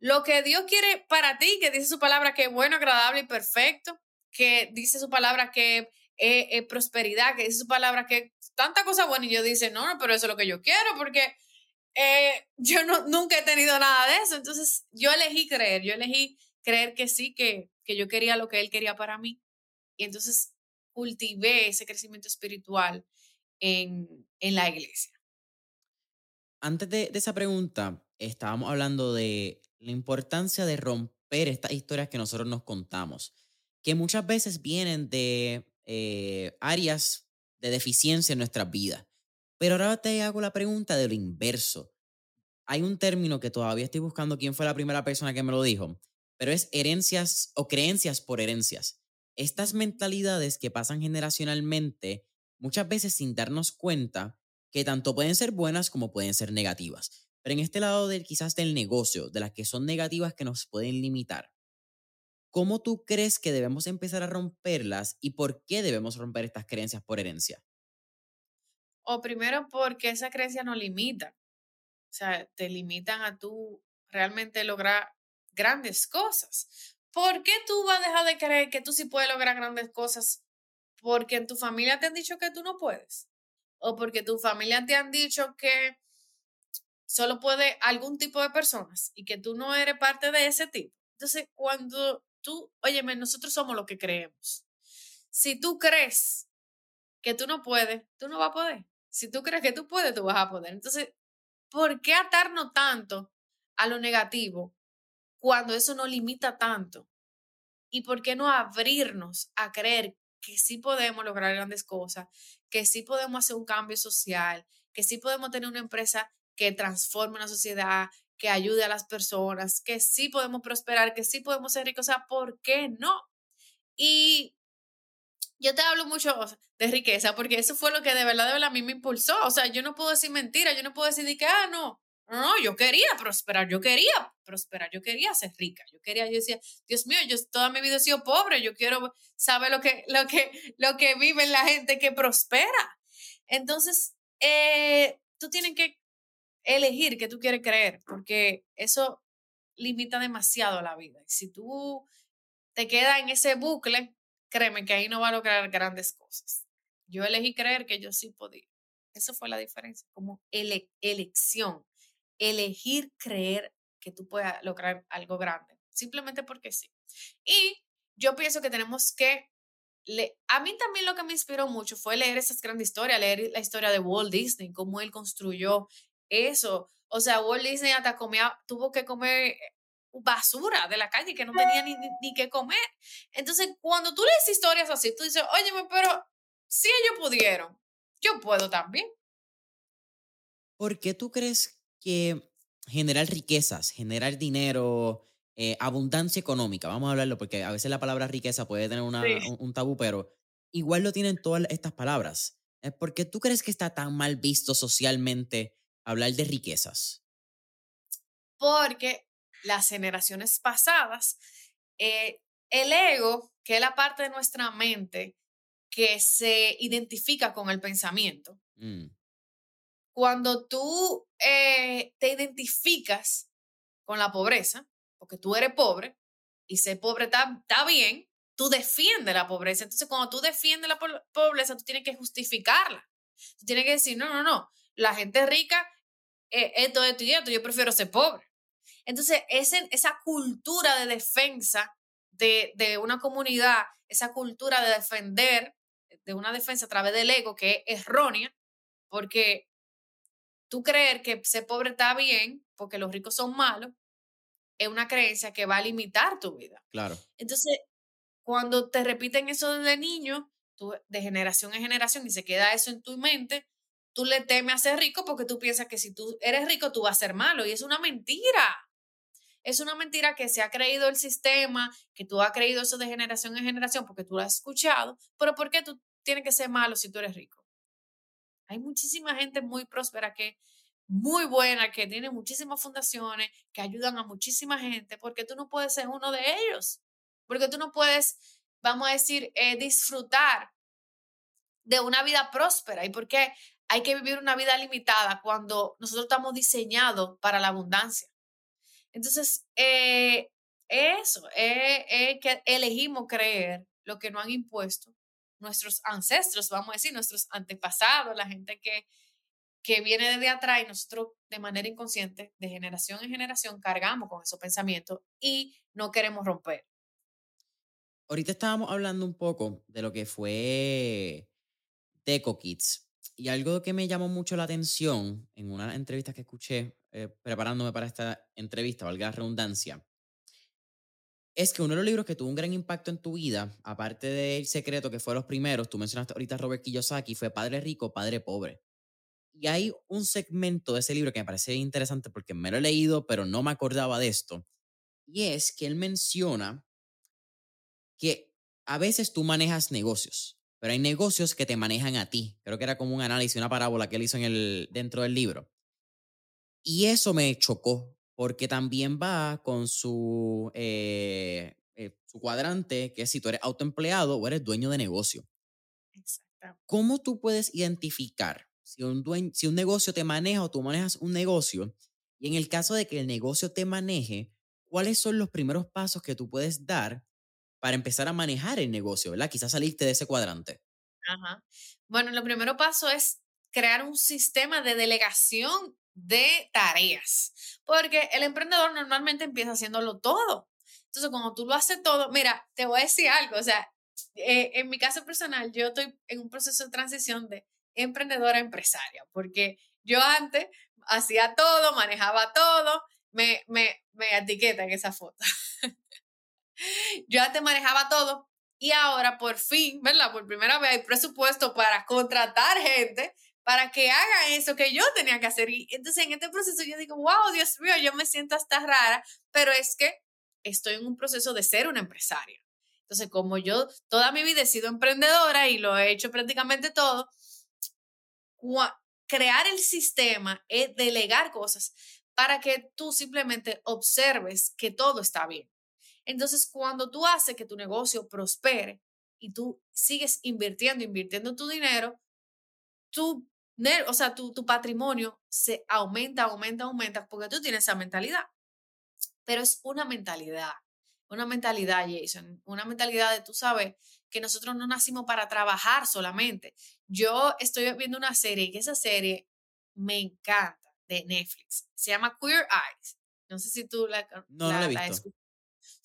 Lo que Dios quiere para ti, que dice su palabra que es bueno, agradable y perfecto, que dice su palabra que es, prosperidad, que dice su palabra que tanta cosa buena y yo dice, no, no, pero eso es lo que yo quiero porque eh, yo no, nunca he tenido nada de eso. Entonces yo elegí creer, yo elegí creer que sí, que, que yo quería lo que él quería para mí. Y entonces cultivé ese crecimiento espiritual en, en la iglesia. Antes de, de esa pregunta, estábamos hablando de la importancia de romper estas historias que nosotros nos contamos, que muchas veces vienen de eh, áreas de deficiencia en nuestras vidas. Pero ahora te hago la pregunta de lo inverso. Hay un término que todavía estoy buscando quién fue la primera persona que me lo dijo, pero es herencias o creencias por herencias. Estas mentalidades que pasan generacionalmente, muchas veces sin darnos cuenta, que tanto pueden ser buenas como pueden ser negativas. Pero en este lado del quizás del negocio, de las que son negativas que nos pueden limitar, ¿Cómo tú crees que debemos empezar a romperlas y por qué debemos romper estas creencias por herencia? O primero porque esa creencia nos limita. O sea, te limitan a tú realmente lograr grandes cosas. ¿Por qué tú vas a dejar de creer que tú sí puedes lograr grandes cosas? Porque en tu familia te han dicho que tú no puedes. O porque tu familia te han dicho que solo puede algún tipo de personas y que tú no eres parte de ese tipo. Entonces, cuando tú, óyeme, nosotros somos lo que creemos. Si tú crees que tú no puedes, tú no vas a poder. Si tú crees que tú puedes, tú vas a poder. Entonces, ¿por qué atarnos tanto a lo negativo cuando eso nos limita tanto? ¿Y por qué no abrirnos a creer que sí podemos lograr grandes cosas, que sí podemos hacer un cambio social, que sí podemos tener una empresa que transforme la sociedad, que ayude a las personas, que sí podemos prosperar, que sí podemos ser ricos, o sea, ¿por qué no? Y yo te hablo mucho de riqueza porque eso fue lo que de verdad, de verdad a mí me impulsó. O sea, yo no puedo decir mentira, yo no puedo decir que, ah, no, no, yo quería prosperar, yo quería prosperar, yo quería ser rica, yo quería, yo decía, Dios mío, yo toda mi vida he sido pobre, yo quiero saber lo que, lo que, lo que vive la gente que prospera. Entonces, eh, tú tienes que elegir qué tú quieres creer, porque eso limita demasiado la vida. Si tú te quedas en ese bucle, créeme que ahí no va a lograr grandes cosas. Yo elegí creer que yo sí podía. Eso fue la diferencia, como elección, elegir creer que tú puedas lograr algo grande, simplemente porque sí. Y yo pienso que tenemos que a mí también lo que me inspiró mucho fue leer esas grandes historias, leer la historia de Walt Disney, cómo él construyó eso. O sea, Walt Disney hasta comía, tuvo que comer eh, basura de la calle que no tenía ni, ni, qué comer. Entonces, cuando tú lees historias así, tú dices, óyeme, pero si ellos pudieron, yo puedo también. ¿Por qué tú crees que generar riquezas, generar dinero, eh, abundancia económica, vamos a hablarlo porque a veces la palabra riqueza puede tener una, un, tabú, pero igual lo tienen todas estas palabras. Eh, ¿Por qué tú crees que está tan mal visto socialmente hablar de riquezas? Porque las generaciones pasadas, eh, el ego, que es la parte de nuestra mente que se identifica con el pensamiento. Mm, Cuando tú eh, te identificas con la pobreza, porque tú eres pobre y ser pobre está, está bien, tú defiendes la pobreza. Entonces, cuando tú defiendes la po- pobreza, tú tienes que justificarla. Tú tienes que decir, no, no, no, la gente rica, eh, esto, esto y esto, yo prefiero ser pobre. Entonces, ese, esa cultura de defensa de, de una comunidad, esa cultura de defender, de una defensa a través del ego que es errónea, porque tú creer que ser pobre está bien, porque los ricos son malos, es una creencia que va a limitar tu vida. claro. Entonces, cuando te repiten eso desde niño, tú, de generación en generación, y se queda eso en tu mente, tú le temes a ser rico porque tú piensas que si tú eres rico, tú vas a ser malo. Y es una mentira. Es una mentira que se ha creído el sistema, que tú has creído eso de generación en generación porque tú lo has escuchado. Pero ¿por qué tú tienes que ser malo si tú eres rico? Hay muchísima gente muy próspera que muy buena, que tiene muchísimas fundaciones, que ayudan a muchísima gente, porque tú no puedes ser uno de ellos, porque tú no puedes, vamos a decir, eh, disfrutar de una vida próspera y porque hay que vivir una vida limitada cuando nosotros estamos diseñados para la abundancia. Entonces, eh, eso, es eh, que elegimos creer lo que nos han impuesto nuestros ancestros, vamos a decir, nuestros antepasados, la gente que, que viene desde atrás y nosotros de manera inconsciente, de generación en generación, cargamos con esos pensamientos y no queremos romper. Ahorita estábamos hablando un poco de lo que fue Deco Kids. Y algo que me llamó mucho la atención en una entrevista que escuché eh, preparándome para esta entrevista, valga la redundancia, es que uno de los libros que tuvo un gran impacto en tu vida, aparte de El Secreto, que fue los primeros, tú mencionaste ahorita a Robert Kiyosaki, fue Padre Rico, Padre Pobre. Y hay un segmento de ese libro que me parece interesante porque me lo he leído, pero no me acordaba de esto. Y es que él menciona que a veces tú manejas negocios, pero hay negocios que te manejan a ti. Creo que era como un análisis, una parábola que él hizo en el, dentro del libro. Y eso me chocó, porque también va con su, eh, eh, su cuadrante, que es si tú eres autoempleado o eres dueño de negocio. Exacto. ¿Cómo tú puedes identificar si un, duen- si un negocio te maneja o tú manejas un negocio? Y en el caso de que el negocio te maneje, ¿cuáles son los primeros pasos que tú puedes dar para empezar a manejar el negocio, ¿verdad? Quizás saliste de ese cuadrante. Ajá. Bueno, lo primero paso es crear un sistema de delegación de tareas, porque el emprendedor normalmente empieza haciéndolo todo. Entonces, cuando tú lo haces todo, mira, te voy a decir algo, o sea, eh, en mi caso personal, yo estoy en un proceso de transición de emprendedora a empresaria, porque yo antes hacía todo, manejaba todo, me, me, me etiqueta en esa foto. yo antes manejaba todo y ahora por fin, ¿verdad? Por primera vez hay presupuesto para contratar gente para que haga eso que yo tenía que hacer. Y entonces en este proceso yo digo, wow, Dios mío, yo me siento hasta rara, pero es que estoy en un proceso de ser una empresaria. Entonces, como yo toda mi vida he sido emprendedora y lo he hecho prácticamente todo, crear el sistema es delegar cosas para que tú simplemente observes que todo está bien. Entonces, cuando tú haces que tu negocio prospere y tú sigues invirtiendo, invirtiendo tu dinero, tu, o sea, tu, tu patrimonio se aumenta, aumenta, aumenta, porque tú tienes esa mentalidad. Pero es una mentalidad, una mentalidad, Jason, una mentalidad de, tú sabes, que nosotros no nacimos para trabajar solamente. Yo estoy viendo una serie y que esa serie me encanta de Netflix. Se llama Queer Eyes. No sé si tú la, No, no la he la visto.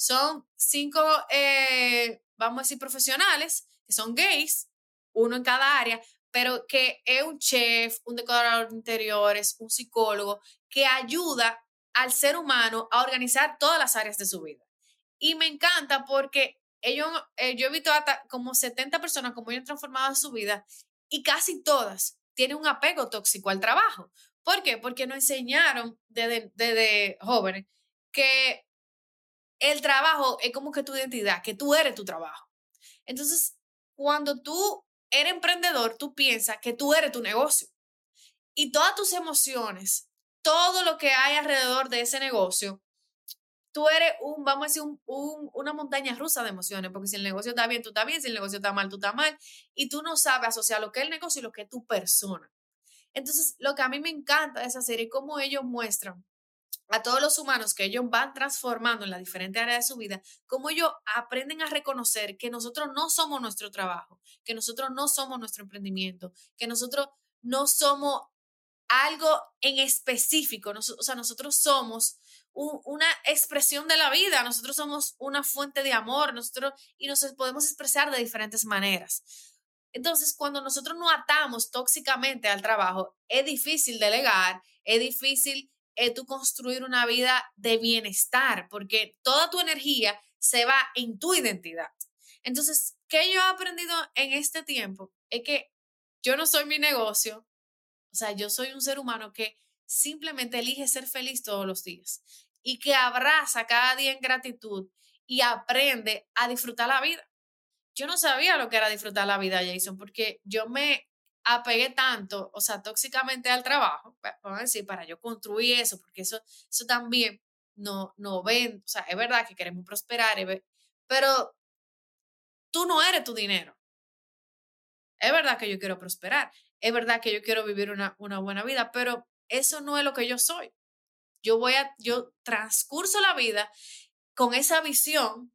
Son cinco, eh, vamos a decir, profesionales que son gays, uno en cada área, pero que es un chef, un decorador de interiores, un psicólogo, que ayuda al ser humano a organizar todas las áreas de su vida. Y me encanta porque ellos, eh, yo he visto hasta como 70 personas como ellos han transformado su vida y casi todas tienen un apego tóxico al trabajo. ¿Por qué? Porque nos enseñaron desde, desde jóvenes que el trabajo es como que tu identidad, que tú eres tu trabajo. Entonces, cuando tú eres emprendedor, tú piensas que tú eres tu negocio. Y todas tus emociones, todo lo que hay alrededor de ese negocio, tú eres un, vamos a decir, un, una montaña rusa de emociones, porque si el negocio está bien, tú estás bien, si el negocio está mal, tú estás mal, y tú no sabes asociar lo que es el negocio y lo que es tu persona. Entonces, lo que a mí me encanta de esa serie cómo ellos muestran a todos los humanos que ellos van transformando en las diferentes áreas de su vida, cómo ellos aprenden a reconocer que nosotros no somos nuestro trabajo, que nosotros no somos nuestro emprendimiento, que nosotros no somos algo en específico, o sea, nosotros somos una expresión de la vida, nosotros somos una fuente de amor, nosotros y nos podemos expresar de diferentes maneras. Entonces, cuando nosotros nos atamos tóxicamente al trabajo, es difícil delegar, es difícil eh, tú construir una vida de bienestar, porque toda tu energía se va en tu identidad. Entonces, ¿qué yo he aprendido en este tiempo? Es que yo no soy mi negocio, o sea, yo soy un ser humano que simplemente elige ser feliz todos los días y que abraza cada día en gratitud y aprende a disfrutar la vida. Yo no sabía lo que era disfrutar la vida, Jason, porque yo me apegué tanto, o sea, tóxicamente al trabajo, vamos a decir, para yo construir eso, porque eso, eso también no, no ven, o sea, es verdad que queremos prosperar, pero tú no eres tu dinero. Es verdad que yo quiero prosperar, es verdad que yo quiero vivir una, una buena vida, pero eso no es lo que yo soy. Yo voy a, yo transcurso la vida con esa visión,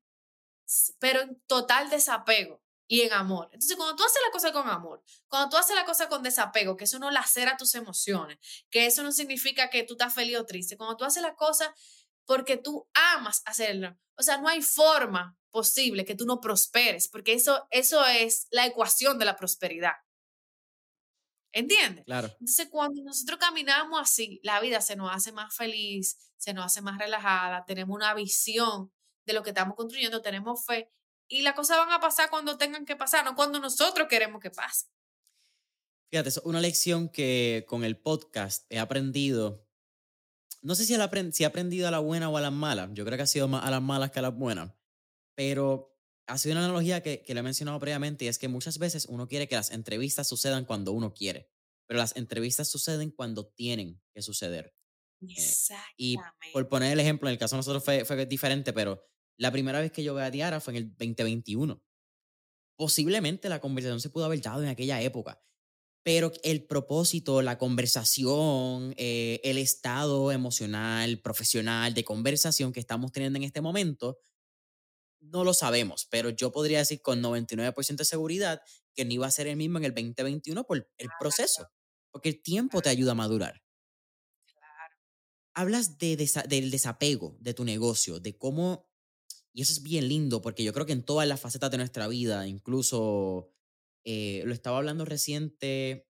pero en total desapego y en amor. Entonces, cuando tú haces la cosa con amor, cuando tú haces la cosa con desapego, que eso no lacera tus emociones, que eso no significa que tú estás feliz o triste, cuando tú haces la cosa porque tú amas hacerlo, o sea, no hay forma posible que tú no prosperes, porque eso, eso es la ecuación de la prosperidad. ¿Entiendes? Claro. Entonces, cuando nosotros caminamos así, la vida se nos hace más feliz, se nos hace más relajada, tenemos una visión de lo que estamos construyendo, tenemos fe y las cosas van a pasar cuando tengan que pasar, no cuando nosotros queremos que pase. Fíjate, es una lección que con el podcast he aprendido. No sé si, he aprendido a la buena o a la mala. Yo creo que ha sido más a las malas que a las buenas. Pero ha sido una analogía que, que le he mencionado previamente y es que muchas veces uno quiere que las entrevistas sucedan cuando uno quiere. Pero las entrevistas suceden cuando tienen que suceder. Exactamente. y por poner el ejemplo, en el caso de nosotros fue, fue diferente, pero la primera vez que yo vi a Diara fue en el 2021. Posiblemente la conversación se pudo haber dado en aquella época, pero el propósito, la conversación, eh, el estado emocional, profesional, de conversación que estamos teniendo en este momento, no lo sabemos, pero yo podría decir con 99% de seguridad que no iba a ser el mismo en el 2021 por el proceso, porque el tiempo te ayuda a madurar. Hablas de del desapego de tu negocio, de cómo y eso es bien lindo porque yo creo que en todas las facetas de nuestra vida, incluso eh, lo estaba hablando reciente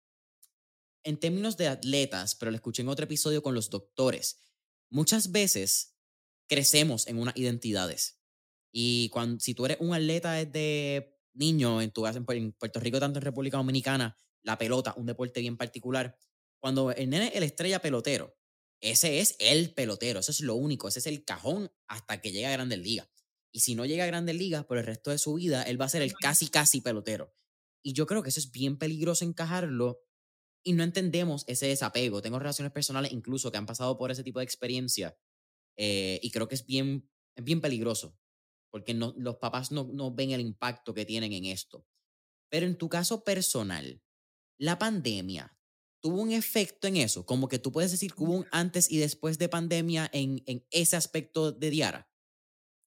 en términos de atletas, pero lo escuché en otro episodio con los doctores. Muchas veces crecemos en unas identidades. Y cuando, si tú eres un atleta desde niño, en tu en Puerto Rico, tanto en República Dominicana, la pelota, un deporte bien particular, cuando el nene el estrella pelotero, ese es el pelotero, eso es lo único, ese es el cajón hasta que llega a Grandes Ligas. Y si no llega a grandes ligas por el resto de su vida, él va a ser el casi, casi pelotero. Y yo creo que eso es bien peligroso encajarlo y no entendemos ese desapego. Tengo relaciones personales incluso que han pasado por ese tipo de experiencia eh, y creo que es bien, es bien peligroso porque no, los papás no, no ven el impacto que tienen en esto. Pero en tu caso personal, la pandemia tuvo un efecto en eso, como que tú puedes decir que hubo un antes y después de pandemia en, en ese aspecto de Diara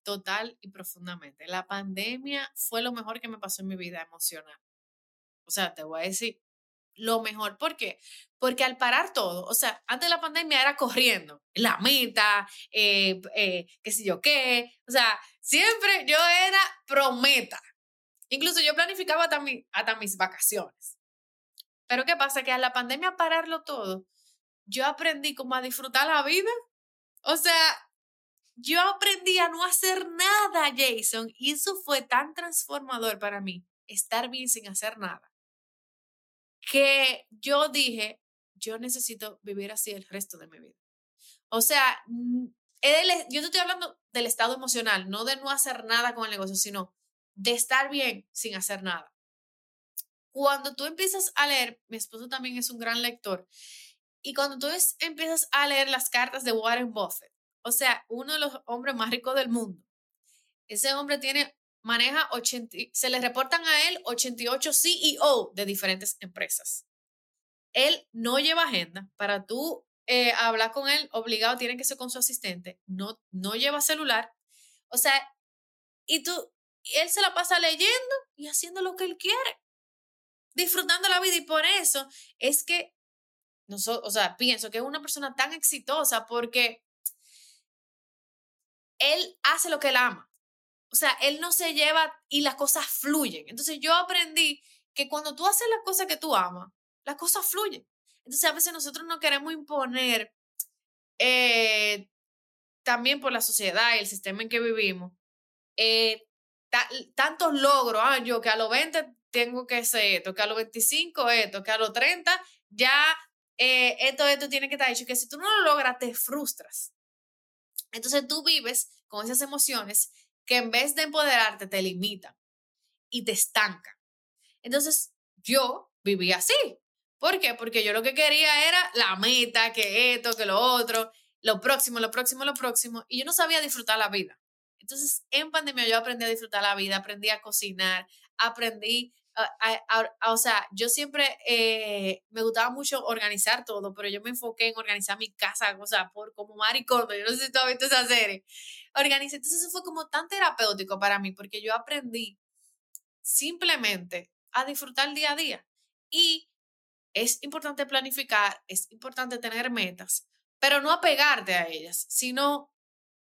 total y profundamente. La pandemia fue lo mejor que me pasó en mi vida emocional. O sea, te voy a decir lo mejor. ¿Por qué? Porque al parar todo, o sea, antes de la pandemia era corriendo, la meta, eh, eh, qué sé yo qué. O sea, siempre yo era prometa. Incluso yo planificaba hasta, hasta mis vacaciones. Pero ¿qué pasa? Que a la pandemia pararlo todo, yo aprendí como a disfrutar la vida. O sea, yo aprendí a no hacer nada, Jason, y eso fue tan transformador para mí, estar bien sin hacer nada, que yo dije, yo necesito vivir así el resto de mi vida. O sea, yo te estoy hablando del estado emocional, no de no hacer nada con el negocio, sino de estar bien sin hacer nada. Cuando tú empiezas a leer, mi esposo también es un gran lector, y cuando tú empiezas a leer las cartas de Warren Buffett, o sea, uno de los hombres más ricos del mundo. Ese hombre tiene, maneja 80, se le reportan a él 88 CEO de diferentes empresas. Él no lleva agenda. Para tú eh, hablar con él, obligado tiene que ser con su asistente. No, no lleva celular. O sea, y tú, él se la pasa leyendo y haciendo lo que él quiere, disfrutando la vida. Y por eso es que, o sea, pienso que es una persona tan exitosa porque él hace lo que él ama. O sea, él no se lleva y las cosas fluyen. Entonces yo aprendí que cuando tú haces las cosas que tú amas, las cosas fluyen. Entonces a veces nosotros no queremos imponer eh, también por la sociedad y el sistema en que vivimos eh, tantos logros. Ah, yo que a los 20 tengo que hacer esto, que a los 25 esto, que a los 30 ya eh, esto, esto tiene que estar hecho. Que si tú no lo logras, te frustras. Entonces tú vives con esas emociones que en vez de empoderarte te limitan y te estancan. Entonces yo viví así. ¿Por qué? Porque yo lo que quería era la meta, que esto, que lo otro, lo próximo, lo próximo, lo próximo, y yo no sabía disfrutar la vida. Entonces, en pandemia yo aprendí a disfrutar la vida, aprendí a cocinar, aprendí, o sea, yo siempre eh, me gustaba mucho organizar todo, pero yo me enfoqué en organizar mi casa, o sea, por como maricondo, yo no sé si tú has visto esa serie. Organicé, entonces eso fue como tan terapéutico para mí, porque yo aprendí simplemente a disfrutar el día a día. Y es importante planificar, es importante tener metas, pero no apegarte a ellas, sino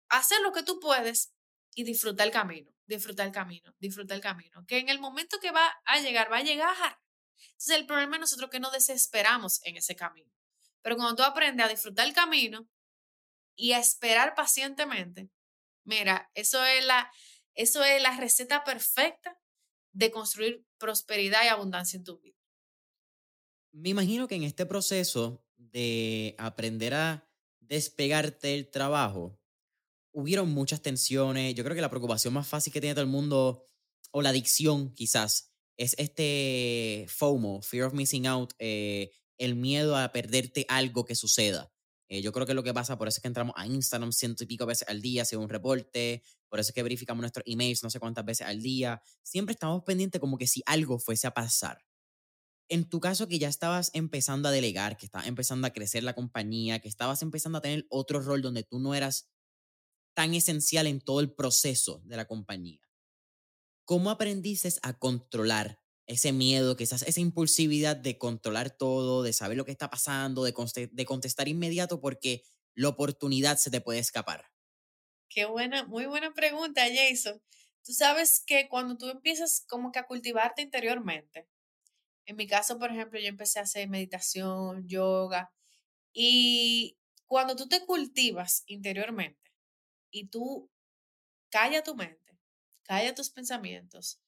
hacer lo que tú puedes y disfrutar el camino, disfrutar el camino, disfrutar el camino, que en el momento que va a llegar, va a llegar. Entonces el problema es nosotros que no desesperamos en ese camino. Pero cuando tú aprendes a disfrutar el camino y a esperar pacientemente, mira, eso es la, eso es la receta perfecta de construir prosperidad y abundancia en tu vida. Me imagino que en este proceso de aprender a despegarte del trabajo, hubieron muchas tensiones. Yo creo que la preocupación más fácil que tiene todo el mundo, o la adicción quizás, es este FOMO, Fear of Missing Out, eh, el miedo a perderte algo que suceda. Eh, yo creo que lo que pasa, por eso es que entramos a Instagram ciento y pico veces al día, según un reporte, por eso es que verificamos nuestros emails no sé cuántas veces al día. Siempre estamos pendientes como que si algo fuese a pasar. En tu caso, que ya estabas empezando a delegar, que estabas empezando a crecer la compañía, que estabas empezando a tener otro rol donde tú no eras tan esencial en todo el proceso de la compañía. ¿Cómo aprendiste a controlar ese miedo, quizás esa impulsividad de controlar todo, de saber lo que está pasando, de, de contestar inmediato porque la oportunidad se te puede escapar? Qué buena, muy buena pregunta, Jason. Tú sabes que cuando tú empiezas como que a cultivarte interiormente, en mi caso, por ejemplo, yo empecé a hacer meditación, yoga, y cuando tú te cultivas interiormente, y tú calla tu mente, calla tus pensamientos,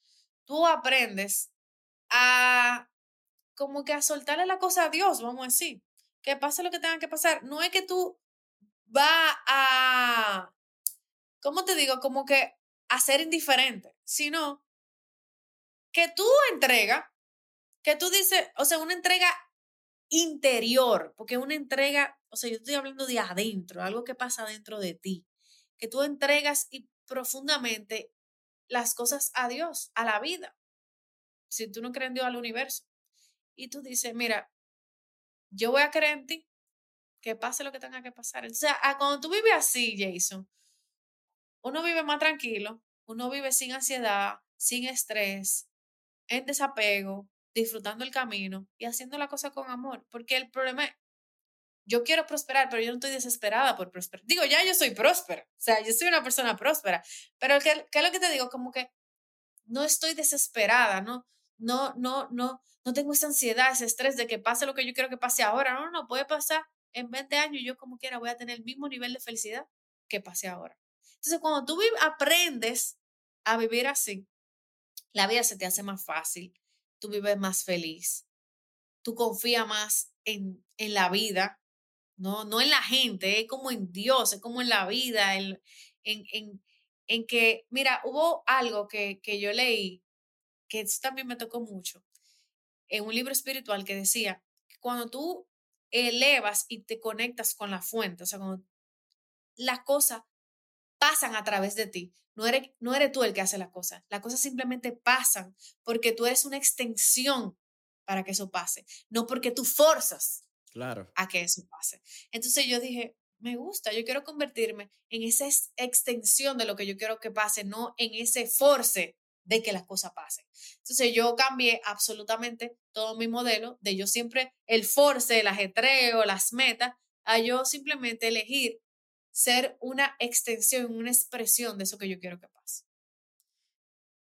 tú aprendes a como que a soltarle la cosa a Dios, vamos a decir, que pase lo que tenga que pasar. No es que tú va a, ¿cómo te digo? Como que a ser indiferente, sino que tú entrega, que tú dices, o sea, una entrega interior, porque una entrega, o sea, yo estoy hablando de adentro, algo que pasa dentro de ti que tú entregas y profundamente las cosas a Dios, a la vida. Si tú no crees en Dios, al universo. Y tú dices, mira, yo voy a creer en ti, que pase lo que tenga que pasar. O sea, cuando tú vives así, Jason, uno vive más tranquilo, uno vive sin ansiedad, sin estrés, en desapego, disfrutando el camino y haciendo la cosa con amor. Porque el problema yo quiero prosperar, pero yo no estoy desesperada por prosperar. Digo, ya yo soy próspera, o sea, yo soy una persona próspera, pero ¿qué, qué es lo que te digo? Como que no estoy desesperada, ¿no? No, no, no, no tengo esa ansiedad, ese estrés de que pase lo que yo quiero que pase ahora. No, no, puede pasar en 20 años y yo como quiera voy a tener el mismo nivel de felicidad que pase ahora. Entonces, cuando tú aprendes a vivir así, la vida se te hace más fácil, tú vives más feliz, tú confías más en, en la vida, no, no en la gente, es como en Dios, es como en la vida, en, en, en, que, mira, hubo algo que, que yo leí, que eso también me tocó mucho, en un libro espiritual que decía, cuando tú elevas y te conectas con la fuente, o sea, cuando las cosas pasan a través de ti. No eres, no eres tú el que hace las cosas. Las cosas simplemente pasan porque tú eres una extensión para que eso pase, no porque tú forzas claro. a que eso pase. Entonces yo dije, me gusta, yo quiero convertirme en esa extensión de lo que yo quiero que pase, no en ese force de que las cosas pasen. Entonces yo cambié absolutamente todo mi modelo de yo siempre el force, el ajetreo, las metas, a yo simplemente elegir ser una extensión, una expresión de eso que yo quiero que pase.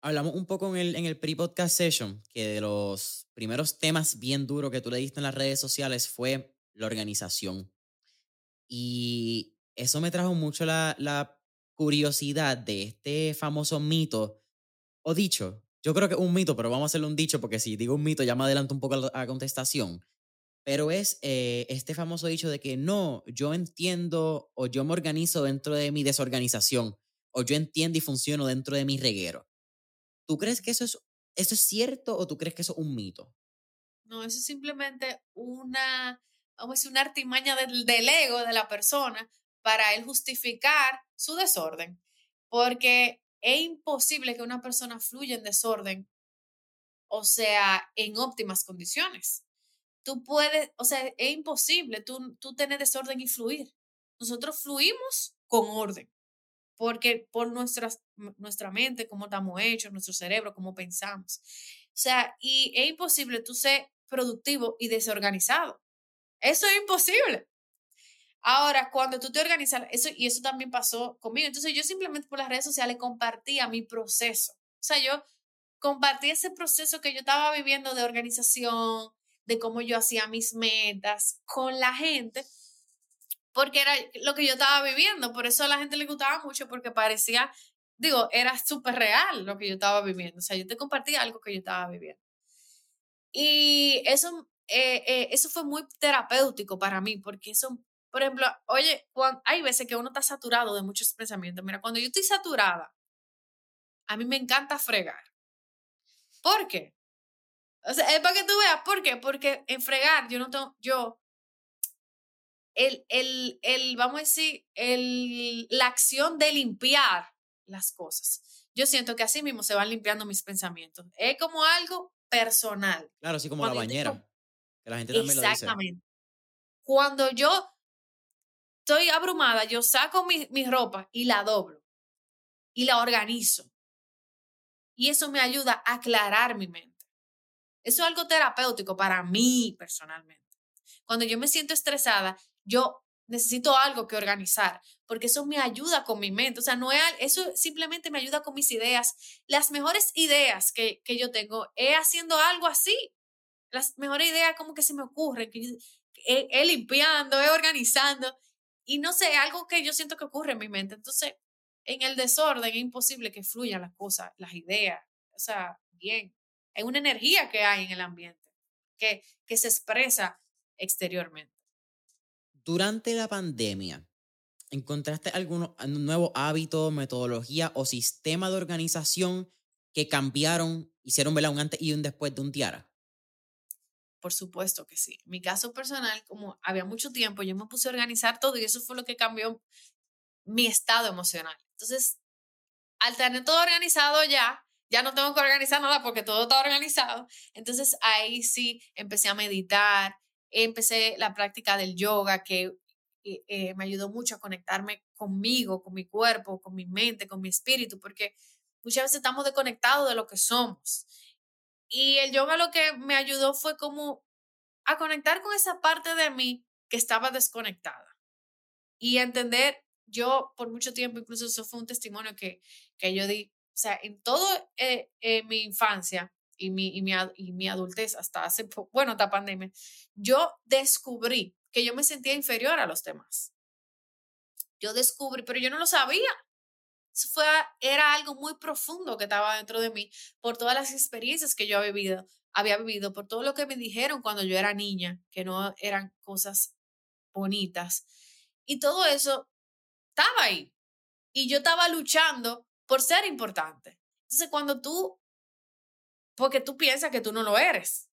Hablamos un poco en el, en el pre-podcast session que de los primeros temas bien duros que tú le diste en las redes sociales fue la organización. Y eso me trajo mucho la, la curiosidad de este famoso mito o dicho. Yo creo que un mito, pero vamos a hacerlo un dicho porque si digo un mito ya me adelanto un poco a la contestación. Pero es eh, este famoso dicho de que no, yo entiendo o yo me organizo dentro de mi desorganización o yo entiendo y funciono dentro de mi reguero. ¿Tú crees que eso es, eso es cierto o tú crees que eso es un mito? No, eso es simplemente una, vamos a decir, una artimaña del, del ego de la persona para él justificar su desorden. Porque es imposible que una persona fluya en desorden, o sea, en óptimas condiciones. Tú puedes, o sea, es imposible tú, tú tener desorden y fluir. Nosotros fluimos con orden, porque por nuestras, nuestra mente, cómo estamos hechos, nuestro cerebro, cómo pensamos. O sea, y es imposible tú ser productivo y desorganizado. Eso es imposible. Ahora, cuando tú te organizas, eso, y eso también pasó conmigo, entonces yo simplemente por las redes sociales compartía mi proceso. O sea, yo compartí ese proceso que yo estaba viviendo de organización, de cómo yo hacía mis metas con la gente, porque era lo que yo estaba viviendo. Por eso a la gente le gustaba mucho, porque parecía, digo, era súper real lo que yo estaba viviendo. O sea, yo te compartía algo que yo estaba viviendo. Y eso, eh, eh, eso fue muy terapéutico para mí, porque eso, por ejemplo, oye, hay veces que uno está saturado de muchos pensamientos. Mira, cuando yo estoy saturada, a mí me encanta fregar. ¿Por qué? O sea, es para que tú veas, ¿por qué? Porque en fregar yo no tengo, yo, el, el, el vamos a decir, el, la acción de limpiar las cosas. Yo siento que así mismo se van limpiando mis pensamientos. Es como algo personal. Claro, así como la bañera. Que la gente también lo dice. Exactamente. Cuando yo estoy abrumada, yo saco mi, mi ropa y la doblo y la organizo. Y eso me ayuda a aclarar mi mente. Eso es algo terapéutico para mí personalmente. Cuando yo me siento estresada, yo necesito algo que organizar, porque eso me ayuda con mi mente. O sea, no es, eso simplemente me ayuda con mis ideas. Las mejores ideas que, que yo tengo es haciendo algo así. Las mejores ideas como que se me ocurren, que es, limpiando, es organizando. Y no sé, algo que yo siento que ocurre en mi mente. Entonces, en el desorden es imposible que fluyan las cosas, las ideas. O sea, bien. Hay una energía que hay en el ambiente que, que se expresa exteriormente. Durante la pandemia, ¿encontraste algún nuevo hábito, metodología o sistema de organización que cambiaron, hicieron un antes y un después de un tiara? Por supuesto que sí. Mi caso personal, como había mucho tiempo, yo me puse a organizar todo y eso fue lo que cambió mi estado emocional. Entonces, al tener todo organizado ya, ya no tengo que organizar nada porque todo está organizado. Entonces ahí sí empecé a meditar, empecé la práctica del yoga que eh, eh, me ayudó mucho a conectarme conmigo, con mi cuerpo, con mi mente, con mi espíritu, porque muchas veces estamos desconectados de lo que somos. Y el yoga lo que me ayudó fue como a conectar con esa parte de mí que estaba desconectada y entender, yo por mucho tiempo, incluso eso fue un testimonio que, que yo di, o sea, en todo eh, mi infancia, y mi, y mi, y mi adultez hasta hace, bueno, hasta pandemia, yo descubrí que yo me sentía inferior a los demás. Yo descubrí, pero yo no lo sabía. Eso fue, era algo muy profundo que estaba dentro de mí por todas las experiencias que yo había vivido, había vivido, por todo lo que me dijeron cuando yo era niña, que no eran cosas bonitas. Y todo eso estaba ahí. Y yo estaba luchando por ser importante. Entonces, cuando tú porque tú piensas que tú no lo eres.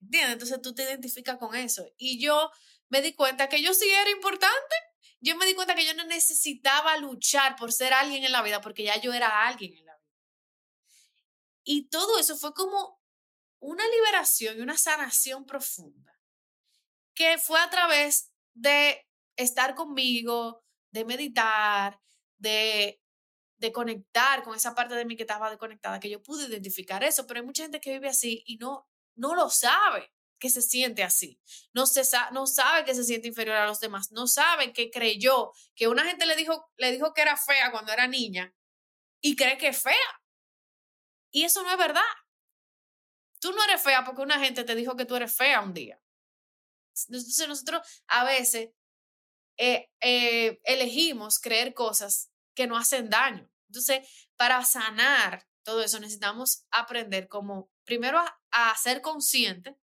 ¿Entiendes? Entonces tú te identificas con eso. Y yo me di cuenta que yo sí era importante yo me di cuenta que yo no necesitaba luchar por ser alguien en la vida porque ya yo era alguien en la vida. Y todo eso fue como una liberación y una sanación profunda que fue a través de estar conmigo, de meditar, de, de conectar con esa parte de mí que estaba desconectada, que yo pude identificar eso, pero hay mucha gente que vive así y no, no lo sabe que se siente así. No, se no sabe que se siente inferior a los demás. No sabe que creyó que una gente le dijo, le dijo que era fea cuando era niña y cree que es fea. Y eso no es verdad. Tú no eres fea porque una gente te dijo que tú eres fea un día. Entonces nosotros a veces eh, eh, elegimos creer cosas que no hacen daño. Entonces, para sanar todo eso necesitamos aprender como primero a, a ser consciente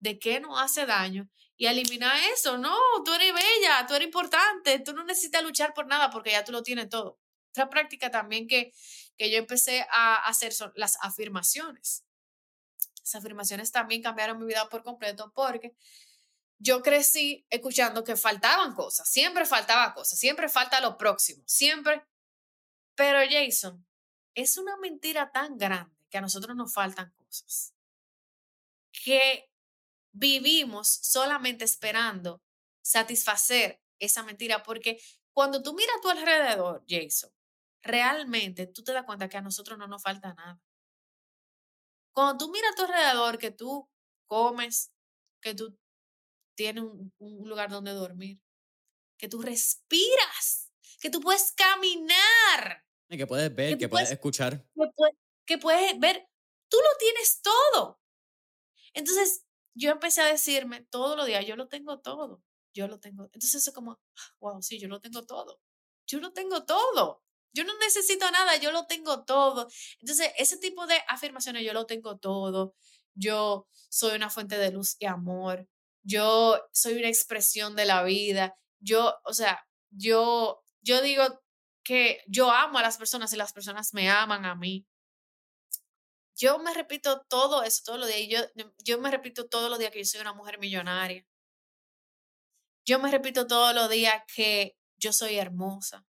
de qué nos hace daño y eliminar eso. No, tú eres bella, tú eres importante, tú no necesitas luchar por nada porque ya tú lo tienes todo. Otra práctica también que, que yo empecé a hacer son las afirmaciones. Las afirmaciones también cambiaron mi vida por completo porque yo crecí escuchando que faltaban cosas, siempre faltaba cosas, siempre falta lo próximo, siempre. Pero Jason, es una mentira tan grande que a nosotros nos faltan cosas, que vivimos solamente esperando satisfacer esa mentira, porque cuando tú miras a tu alrededor, Jason, realmente tú te das cuenta que a nosotros no nos falta nada. Cuando tú miras a tu alrededor, que tú comes, que tú tiene un, lugar donde dormir, que tú respiras, que tú puedes caminar. Y que puedes ver, que, puedes, escuchar. Que, puedes ver, tú lo tienes todo. Entonces, yo empecé a decirme todos los días, yo lo tengo todo, yo lo tengo. Entonces, eso como, wow, sí, yo lo tengo todo. Yo lo tengo todo. Yo no necesito nada, yo lo tengo todo. Entonces, ese tipo de afirmaciones, yo lo tengo todo. Yo soy una fuente de luz y amor yo soy una expresión de la vida, yo, o sea, yo, yo digo que yo amo a las personas y las personas me aman a mí. Yo me repito todo eso todos los días. Yo, yo me repito todos los días que yo soy una mujer millonaria. Yo me repito todos los días que yo soy hermosa.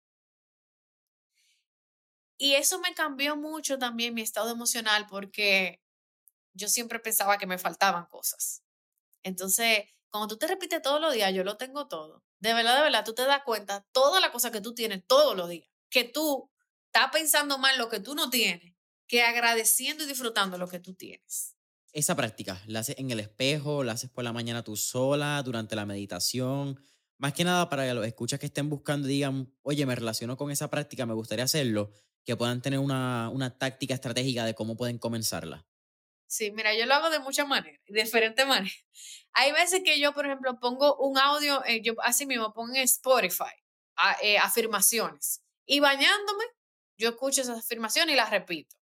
Y eso me cambió mucho también mi estado emocional porque yo siempre pensaba que me faltaban cosas. Entonces, cuando tú te repites todos los días, yo lo tengo todo. De verdad, de verdad, tú te das cuenta toda la cosa que tú tienes todos los días. Que tú estás pensando más lo que tú no tienes que agradeciendo y disfrutando lo que tú tienes. Esa práctica, ¿la haces en el espejo? ¿La haces por la mañana tú sola, durante la meditación? Más que nada para que los escuchas que estén buscando y digan, oye, me relaciono con esa práctica, me gustaría hacerlo, que puedan tener una, una táctica estratégica de cómo pueden comenzarla. Sí, mira, yo lo hago de muchas maneras, de diferentes maneras. Hay veces que yo, por ejemplo, pongo un audio, eh, yo así mismo pongo en Spotify eh, afirmaciones y bañándome, yo escucho esas afirmaciones y las repito.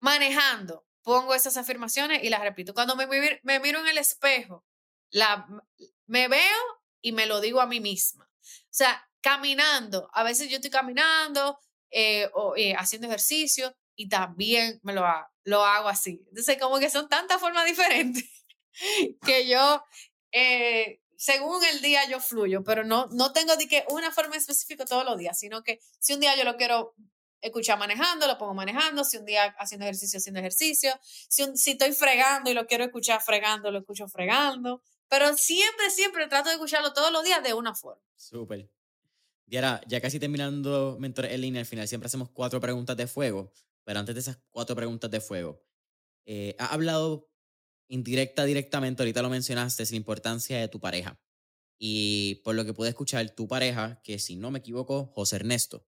Manejando, pongo esas afirmaciones y las repito. Cuando me, me miro en el espejo, la, me veo y me lo digo a mí misma. O sea, caminando, a veces yo estoy caminando eh, o haciendo ejercicio y también me lo hago lo hago así. Entonces, como que son tantas formas diferentes que yo, eh, según el día, yo fluyo, pero no, no tengo de que una forma específica todos los días, sino que si un día yo lo quiero escuchar manejando, lo pongo manejando, si un día haciendo ejercicio, haciendo ejercicio, si, si estoy fregando y lo quiero escuchar fregando, lo escucho fregando, pero siempre, siempre trato de escucharlo todos los días de una forma. Súper. Ahora, ya casi terminando Mentores en línea, al final siempre hacemos cuatro preguntas de fuego. Pero antes de esas cuatro preguntas de fuego, eh, has hablado indirecta, directamente, ahorita lo mencionaste, es la importancia de tu pareja. Y por lo que pude escuchar, tu pareja, que si no me equivoco, José Ernesto.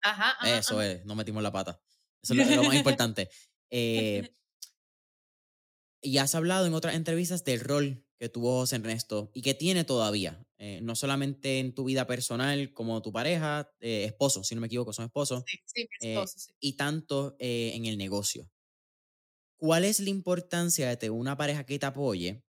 Ajá. Eso es, no metimos la pata. Eso es lo, más importante. Eh, y has hablado en otras entrevistas del rol que tuvo José Ernesto y que tiene todavía, eh, no solamente en tu vida personal como tu pareja, eh, esposo, si no me equivoco, son esposos. Sí, sí, eh, esposo, sí. Y tanto en el negocio. ¿Cuál es la importancia de tener una pareja que te apoye?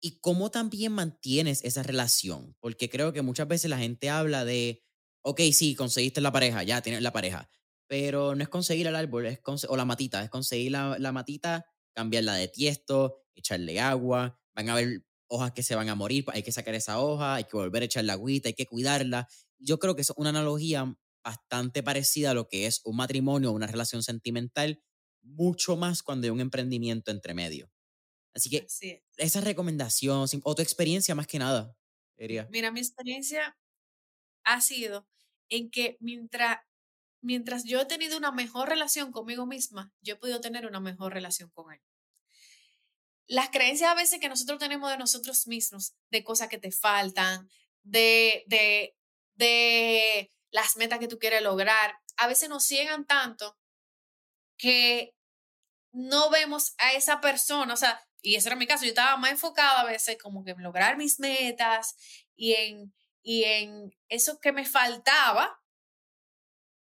Y cómo también mantienes esa relación. Porque creo que muchas veces la gente habla de, ok, sí, conseguiste la pareja, ya tienes la pareja. Pero no es conseguir el árbol, es o la matita, es conseguir la, la matita, cambiarla de tiesto, echarle agua, van a haber hojas que se van a morir, hay que sacar esa hoja, hay que volver a echar la agüita, hay que cuidarla. Yo creo que es una analogía bastante parecida a lo que es un matrimonio o una relación sentimental, mucho más cuando hay un emprendimiento entre medio. Así que esa recomendación o tu experiencia más que nada, diría. Mira, mi experiencia ha sido en que mientras, mientras yo he tenido una mejor relación conmigo misma, yo he podido tener una mejor relación con él. Las creencias a veces que nosotros tenemos de nosotros mismos, de cosas que te faltan, de, de, de las metas que tú quieres lograr, a veces nos ciegan tanto que no vemos a esa persona, o sea, y ese era mi caso, yo estaba más enfocada a veces como que en lograr mis metas y en, y en eso que me faltaba,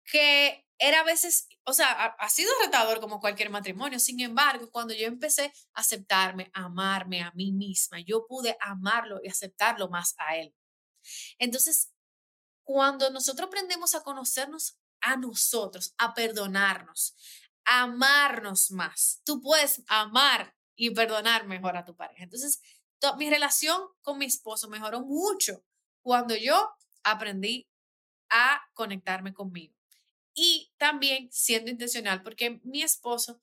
que era a veces, o sea, ha, sido retador como cualquier matrimonio. Sin embargo, cuando yo empecé a aceptarme, a amarme a mí misma, yo pude amarlo y aceptarlo más a él. Entonces, cuando nosotros aprendemos a conocernos a nosotros, a perdonarnos, a amarnos más, tú puedes amar y perdonar mejor a tu pareja. Entonces, mi relación con mi esposo mejoró mucho cuando yo aprendí a conectarme conmigo. Y también siendo intencional, porque mi esposo,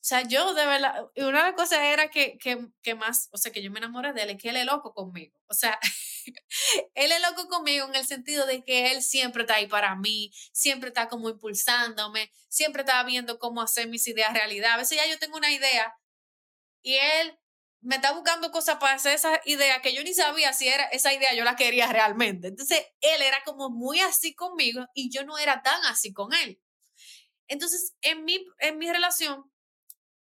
o sea, yo de verdad, una de las cosas era que, que, que más, o sea, que yo me enamoré de él, es que él es loco conmigo. O sea, él es loco conmigo en el sentido de que él siempre está ahí para mí, siempre está como impulsándome, siempre está viendo cómo hacer mis ideas realidad. A veces ya yo tengo una idea y él me está buscando cosas para hacer esa idea que yo ni sabía si era esa idea yo la quería realmente. Entonces, él era como muy así conmigo y yo no era tan así con él. Entonces, en mi, en mi relación,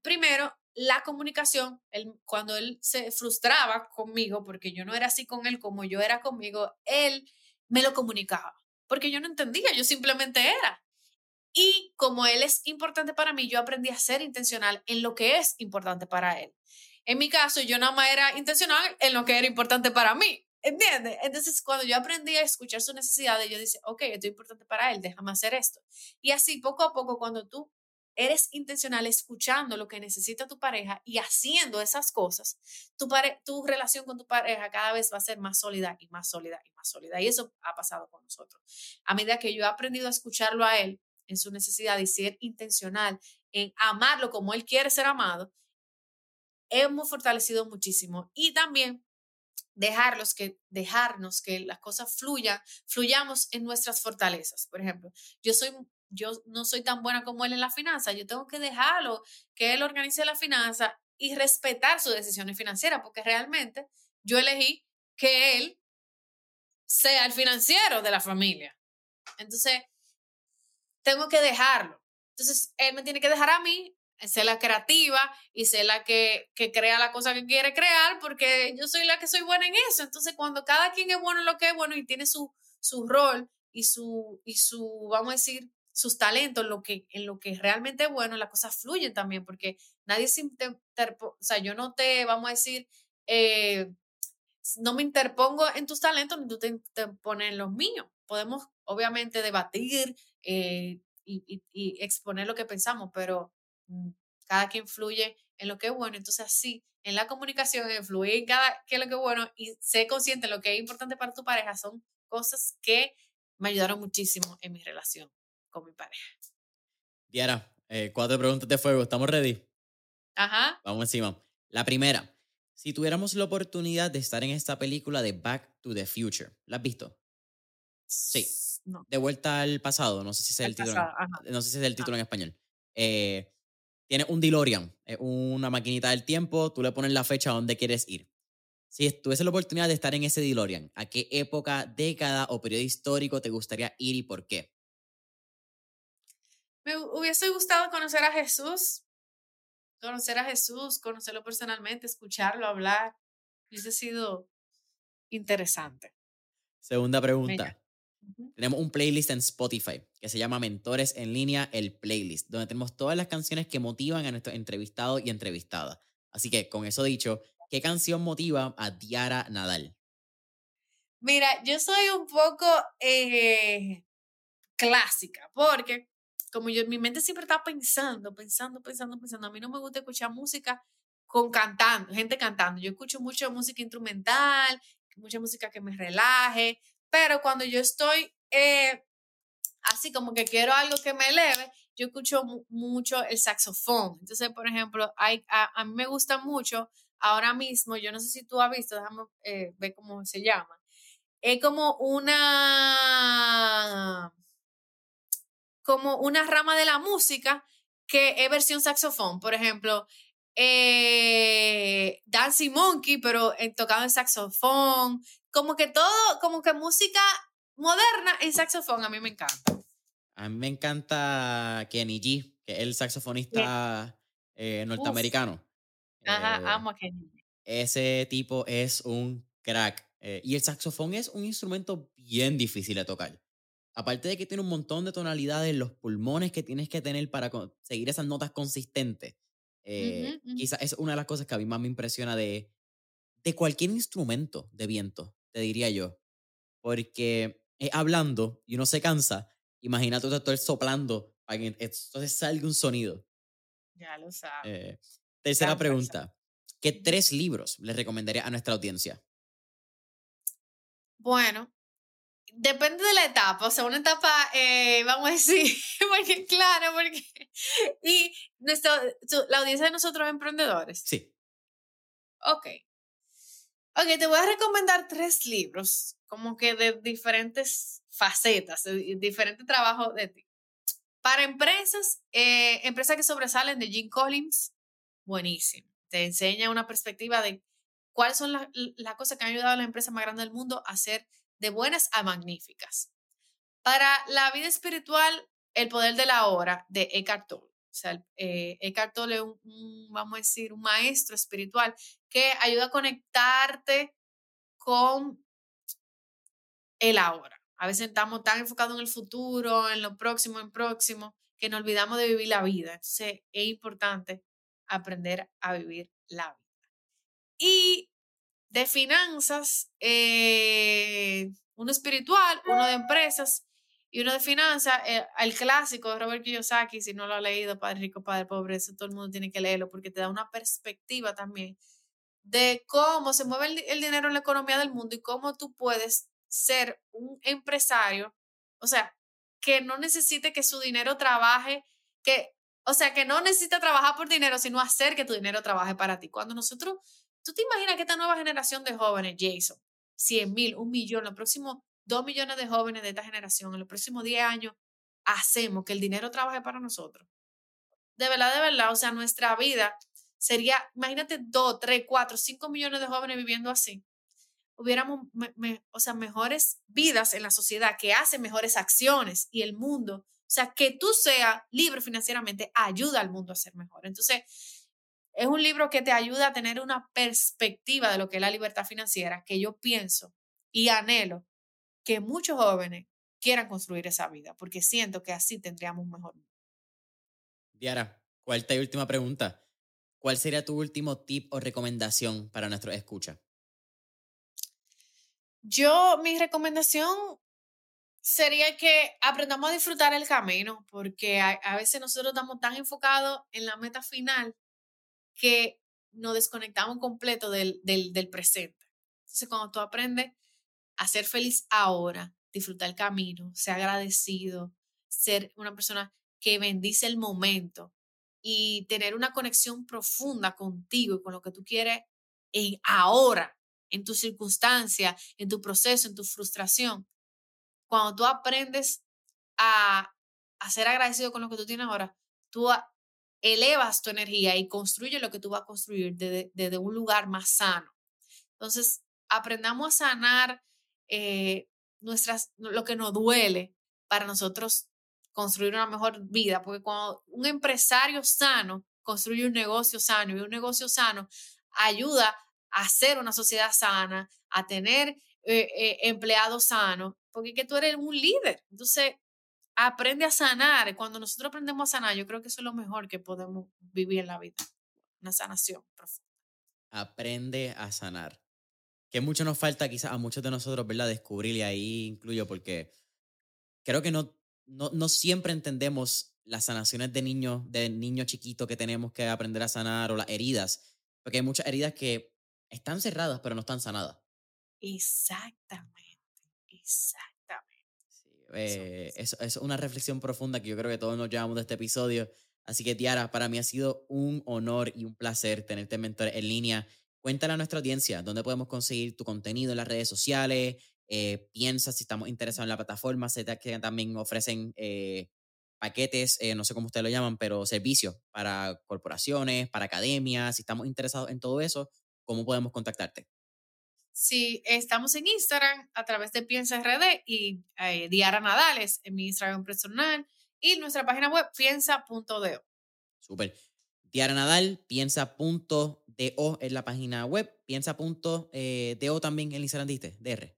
primero, la comunicación, cuando él se frustraba conmigo, porque yo no era así con él como yo era conmigo, él me lo comunicaba, porque yo no entendía, yo simplemente era. Y como él es importante para mí, yo aprendí a ser intencional en lo que es importante para él. En mi caso, yo nada más era intencional en lo que era importante para mí. ¿Entiendes? Entonces, cuando yo aprendí a escuchar sus necesidades, yo dije, ok, esto es importante para él, déjame hacer esto. Y así, poco a poco, cuando tú eres intencional escuchando lo que necesita tu pareja y haciendo esas cosas, tu, tu relación con tu pareja cada vez va a ser más sólida y más sólida y más sólida. Y eso ha pasado con nosotros. A medida que yo he aprendido a escucharlo a él, en su necesidad y ser intencional en amarlo como él quiere ser amado, hemos fortalecido muchísimo. Y también dejarlos que, dejarnos que las cosas fluyan, fluyamos en nuestras fortalezas. Por ejemplo, yo soy yo no soy tan buena como él en la finanza, yo tengo que dejarlo que él organice la finanza y respetar sus decisiones financieras, porque realmente yo elegí que él sea el financiero de la familia. Entonces, tengo que dejarlo. Entonces, él me tiene que dejar a mí ser la creativa y ser la que, que, crea la cosa que quiere crear, porque yo soy la que soy buena en eso. Entonces, cuando cada quien es bueno en lo que es bueno y tiene su, su rol y su, y su, vamos a decir, sus talentos, en lo que, en lo que realmente bueno, las cosas fluyen también, porque nadie se o sea, yo no te, vamos a decir, eh, no me interpongo en tus talentos ni tú te, te pones en los míos. Podemos, obviamente, debatir, eh, y, exponer lo que pensamos, pero cada quien fluye en lo que es bueno. Entonces, así, en la comunicación, en fluir en cada que es lo que es bueno y ser consciente de lo que es importante para tu pareja son cosas que me ayudaron muchísimo en mi relación con mi pareja. Diara, eh, cuatro preguntas de fuego. ¿Estamos ready? Ajá. Vamos encima. La primera. Si tuviéramos la oportunidad de estar en esta película de Back to the Future, ¿la has visto? Sí. De vuelta al pasado, no sé si es el, título. no sé si es el título en español. Eh, tiene un DeLorean, una maquinita del tiempo, tú le pones la fecha a donde quieres ir. Si tuviese la oportunidad de estar en ese DeLorean, ¿a qué época, década o periodo histórico te gustaría ir y por qué? Me hubiese gustado conocer a Jesús, conocer a Jesús, conocerlo personalmente, escucharlo, hablar. Hubiese sido interesante. Segunda pregunta. Tenemos un playlist en Spotify que se llama Mentores en línea, el playlist, donde tenemos todas las canciones que motivan a nuestros entrevistados y entrevistadas. Así que, con eso dicho, ¿qué canción motiva a Diara Nadal? Mira, yo soy un poco eh, clásica, porque como yo, mi mente siempre está pensando, pensando, pensando, pensando. A mí no me gusta escuchar música con cantando, gente cantando. Yo escucho mucho música instrumental, mucha música que me relaje, pero cuando yo estoy eh, así como que quiero algo que me eleve, yo escucho mucho el saxofón. Entonces, por ejemplo, hay, a, mí me gusta mucho ahora mismo, yo no sé si tú has visto, déjame eh, ver cómo se llama. Es como una como una rama de la música que es versión saxofón. Por ejemplo, eh, Dancing Monkey, pero tocado en saxofón. Como que todo, como que música moderna en saxofón, a mí me encanta. A mí me encanta Kenny G, que es el saxofonista eh, norteamericano. Ajá, eh, amo a Kenny. Ese tipo es un crack. y el saxofón es un instrumento bien difícil de tocar aparte de que tiene un montón de tonalidades, los pulmones que tienes que tener para seguir esas notas consistentes, eh, quizás es una de las cosas que a mí más me impresiona de, de cualquier instrumento de viento, te diría yo. Porque hablando y uno se cansa, imagínate tú estar soplando para que entonces salga un sonido. Ya lo sabes. Eh, tercera pregunta. ¿Qué tres libros le recomendaría a nuestra audiencia? Bueno, depende de la etapa, o sea, una etapa, eh, vamos a decir, porque claro, porque... Y nuestro, la audiencia de nosotros emprendedores. Sí. Ok. Ok, te voy a recomendar tres libros, como que de diferentes facetas, de diferentes trabajos de ti. Para empresas, eh, empresas que sobresalen de Jim Collins, buenísimo. Te enseña una perspectiva de cuáles son las, las cosas que han ayudado a la empresa más grande del mundo a ser de buenas a magníficas. Para la vida espiritual, el poder de la hora de Eckhart Tolle. O sea, eh, Eckhart Tolle es un, vamos a decir, un maestro espiritual que ayuda a conectarte con el ahora. A veces estamos tan enfocados en el futuro, en lo próximo, en próximo, que nos olvidamos de vivir la vida. Entonces, es importante aprender a vivir la vida. Y de finanzas, eh, uno espiritual, uno de empresas y uno de finanzas, eh, el clásico de Robert Kiyosaki, si no lo ha leído, Padre Rico, Padre Pobre, eso todo el mundo tiene que leerlo porque te da una perspectiva también de cómo se mueve el, el dinero en la economía del mundo y cómo tú puedes ser un empresario, o sea, que no necesite que su dinero trabaje, que, o sea, que no necesita trabajar por dinero, sino hacer que tu dinero trabaje para ti. Cuando nosotros ¿Tú te imaginas que esta nueva generación de jóvenes, Jason, 100 mil, un millón, los próximos 2 millones de jóvenes de esta generación, en los próximos 10 años, hacemos que el dinero trabaje para nosotros? De verdad, de verdad, o sea, nuestra vida sería, imagínate 2, 3, 4, 5 millones de jóvenes viviendo así. Hubiéramos, o sea, mejores vidas en la sociedad, que hacen mejores acciones y el mundo. O sea, que tú seas libre financieramente ayuda al mundo a ser mejor. Entonces, es un libro que te ayuda a tener una perspectiva de lo que es la libertad financiera, que yo pienso y anhelo que muchos jóvenes quieran construir esa vida, porque siento que así tendríamos un mejor mundo. Diara, cuarta y última pregunta. ¿Cuál sería tu último tip o recomendación para nuestro escucha? Yo, mi recomendación sería que aprendamos a disfrutar el camino, porque a, a veces nosotros estamos tan enfocados en la meta final que nos desconectamos completo del, del, presente. Entonces, cuando tú aprendes a ser feliz ahora, disfrutar el camino, ser agradecido, ser una persona que bendice el momento y tener una conexión profunda contigo y con lo que tú quieres en ahora, en tu circunstancia, en tu proceso, en tu frustración. Cuando tú aprendes a, a ser agradecido con lo que tú tienes ahora, tú elevas tu energía y construye lo que tú vas a construir desde, un lugar más sano. Entonces, aprendamos a sanar eh, nuestras, lo que nos duele para nosotros construir una mejor vida, porque cuando un empresario sano construye un negocio sano y un negocio sano ayuda a hacer una sociedad sana, a tener eh, eh, empleados sanos, porque que tú eres un líder. Entonces, aprende a sanar. Cuando nosotros aprendemos a sanar, yo creo que eso es lo mejor que podemos vivir en la vida. Una sanación profunda. Aprende a sanar. Que mucho nos falta quizás a muchos de nosotros, ¿verdad? Descubrir y ahí incluyo porque creo que no, no, no siempre entendemos las sanaciones de niños, de niños chiquitos que tenemos que aprender a sanar o las heridas Porque hay muchas heridas que están cerradas, pero no están sanadas. Exactamente, exactamente. Eh, eso, es una reflexión profunda que yo creo que todos nos llevamos de este episodio. Así que, Tiara, para mí ha sido un honor y un placer tenerte mentor en línea. Cuéntale a nuestra audiencia dónde podemos conseguir tu contenido en las redes sociales. Eh, piensa si estamos interesados en la plataforma. Sé que también ofrecen eh, paquetes, no sé cómo ustedes lo llaman, pero servicios para corporaciones, para academias. Si estamos interesados en todo eso, ¿cómo podemos contactarte? Sí, estamos en Instagram a través de Piensa RD y eh, Diara Nadales en mi Instagram personal y nuestra página web piensa.do. Súper. Diara Nadal, piensa.do es la página web, piensa.do eh, también el Instagram, ¿diste? DR.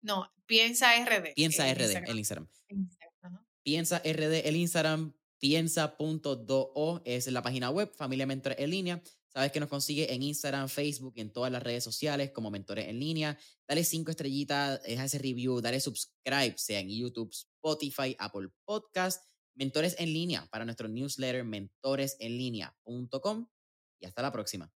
No, piensa RD. Piensa RD, el Instagram. Piensa RD, el Instagram, piensa.do es la página web, Familia Mentor en línea. Sabes que nos consigue en Instagram, Facebook en todas las redes sociales como Mentores en Línea. Dale cinco estrellitas, deja ese review, dale subscribe, sea en YouTube, Spotify, Apple Podcast. Mentores en Línea para nuestro newsletter mentoresenlinea.com y hasta la próxima.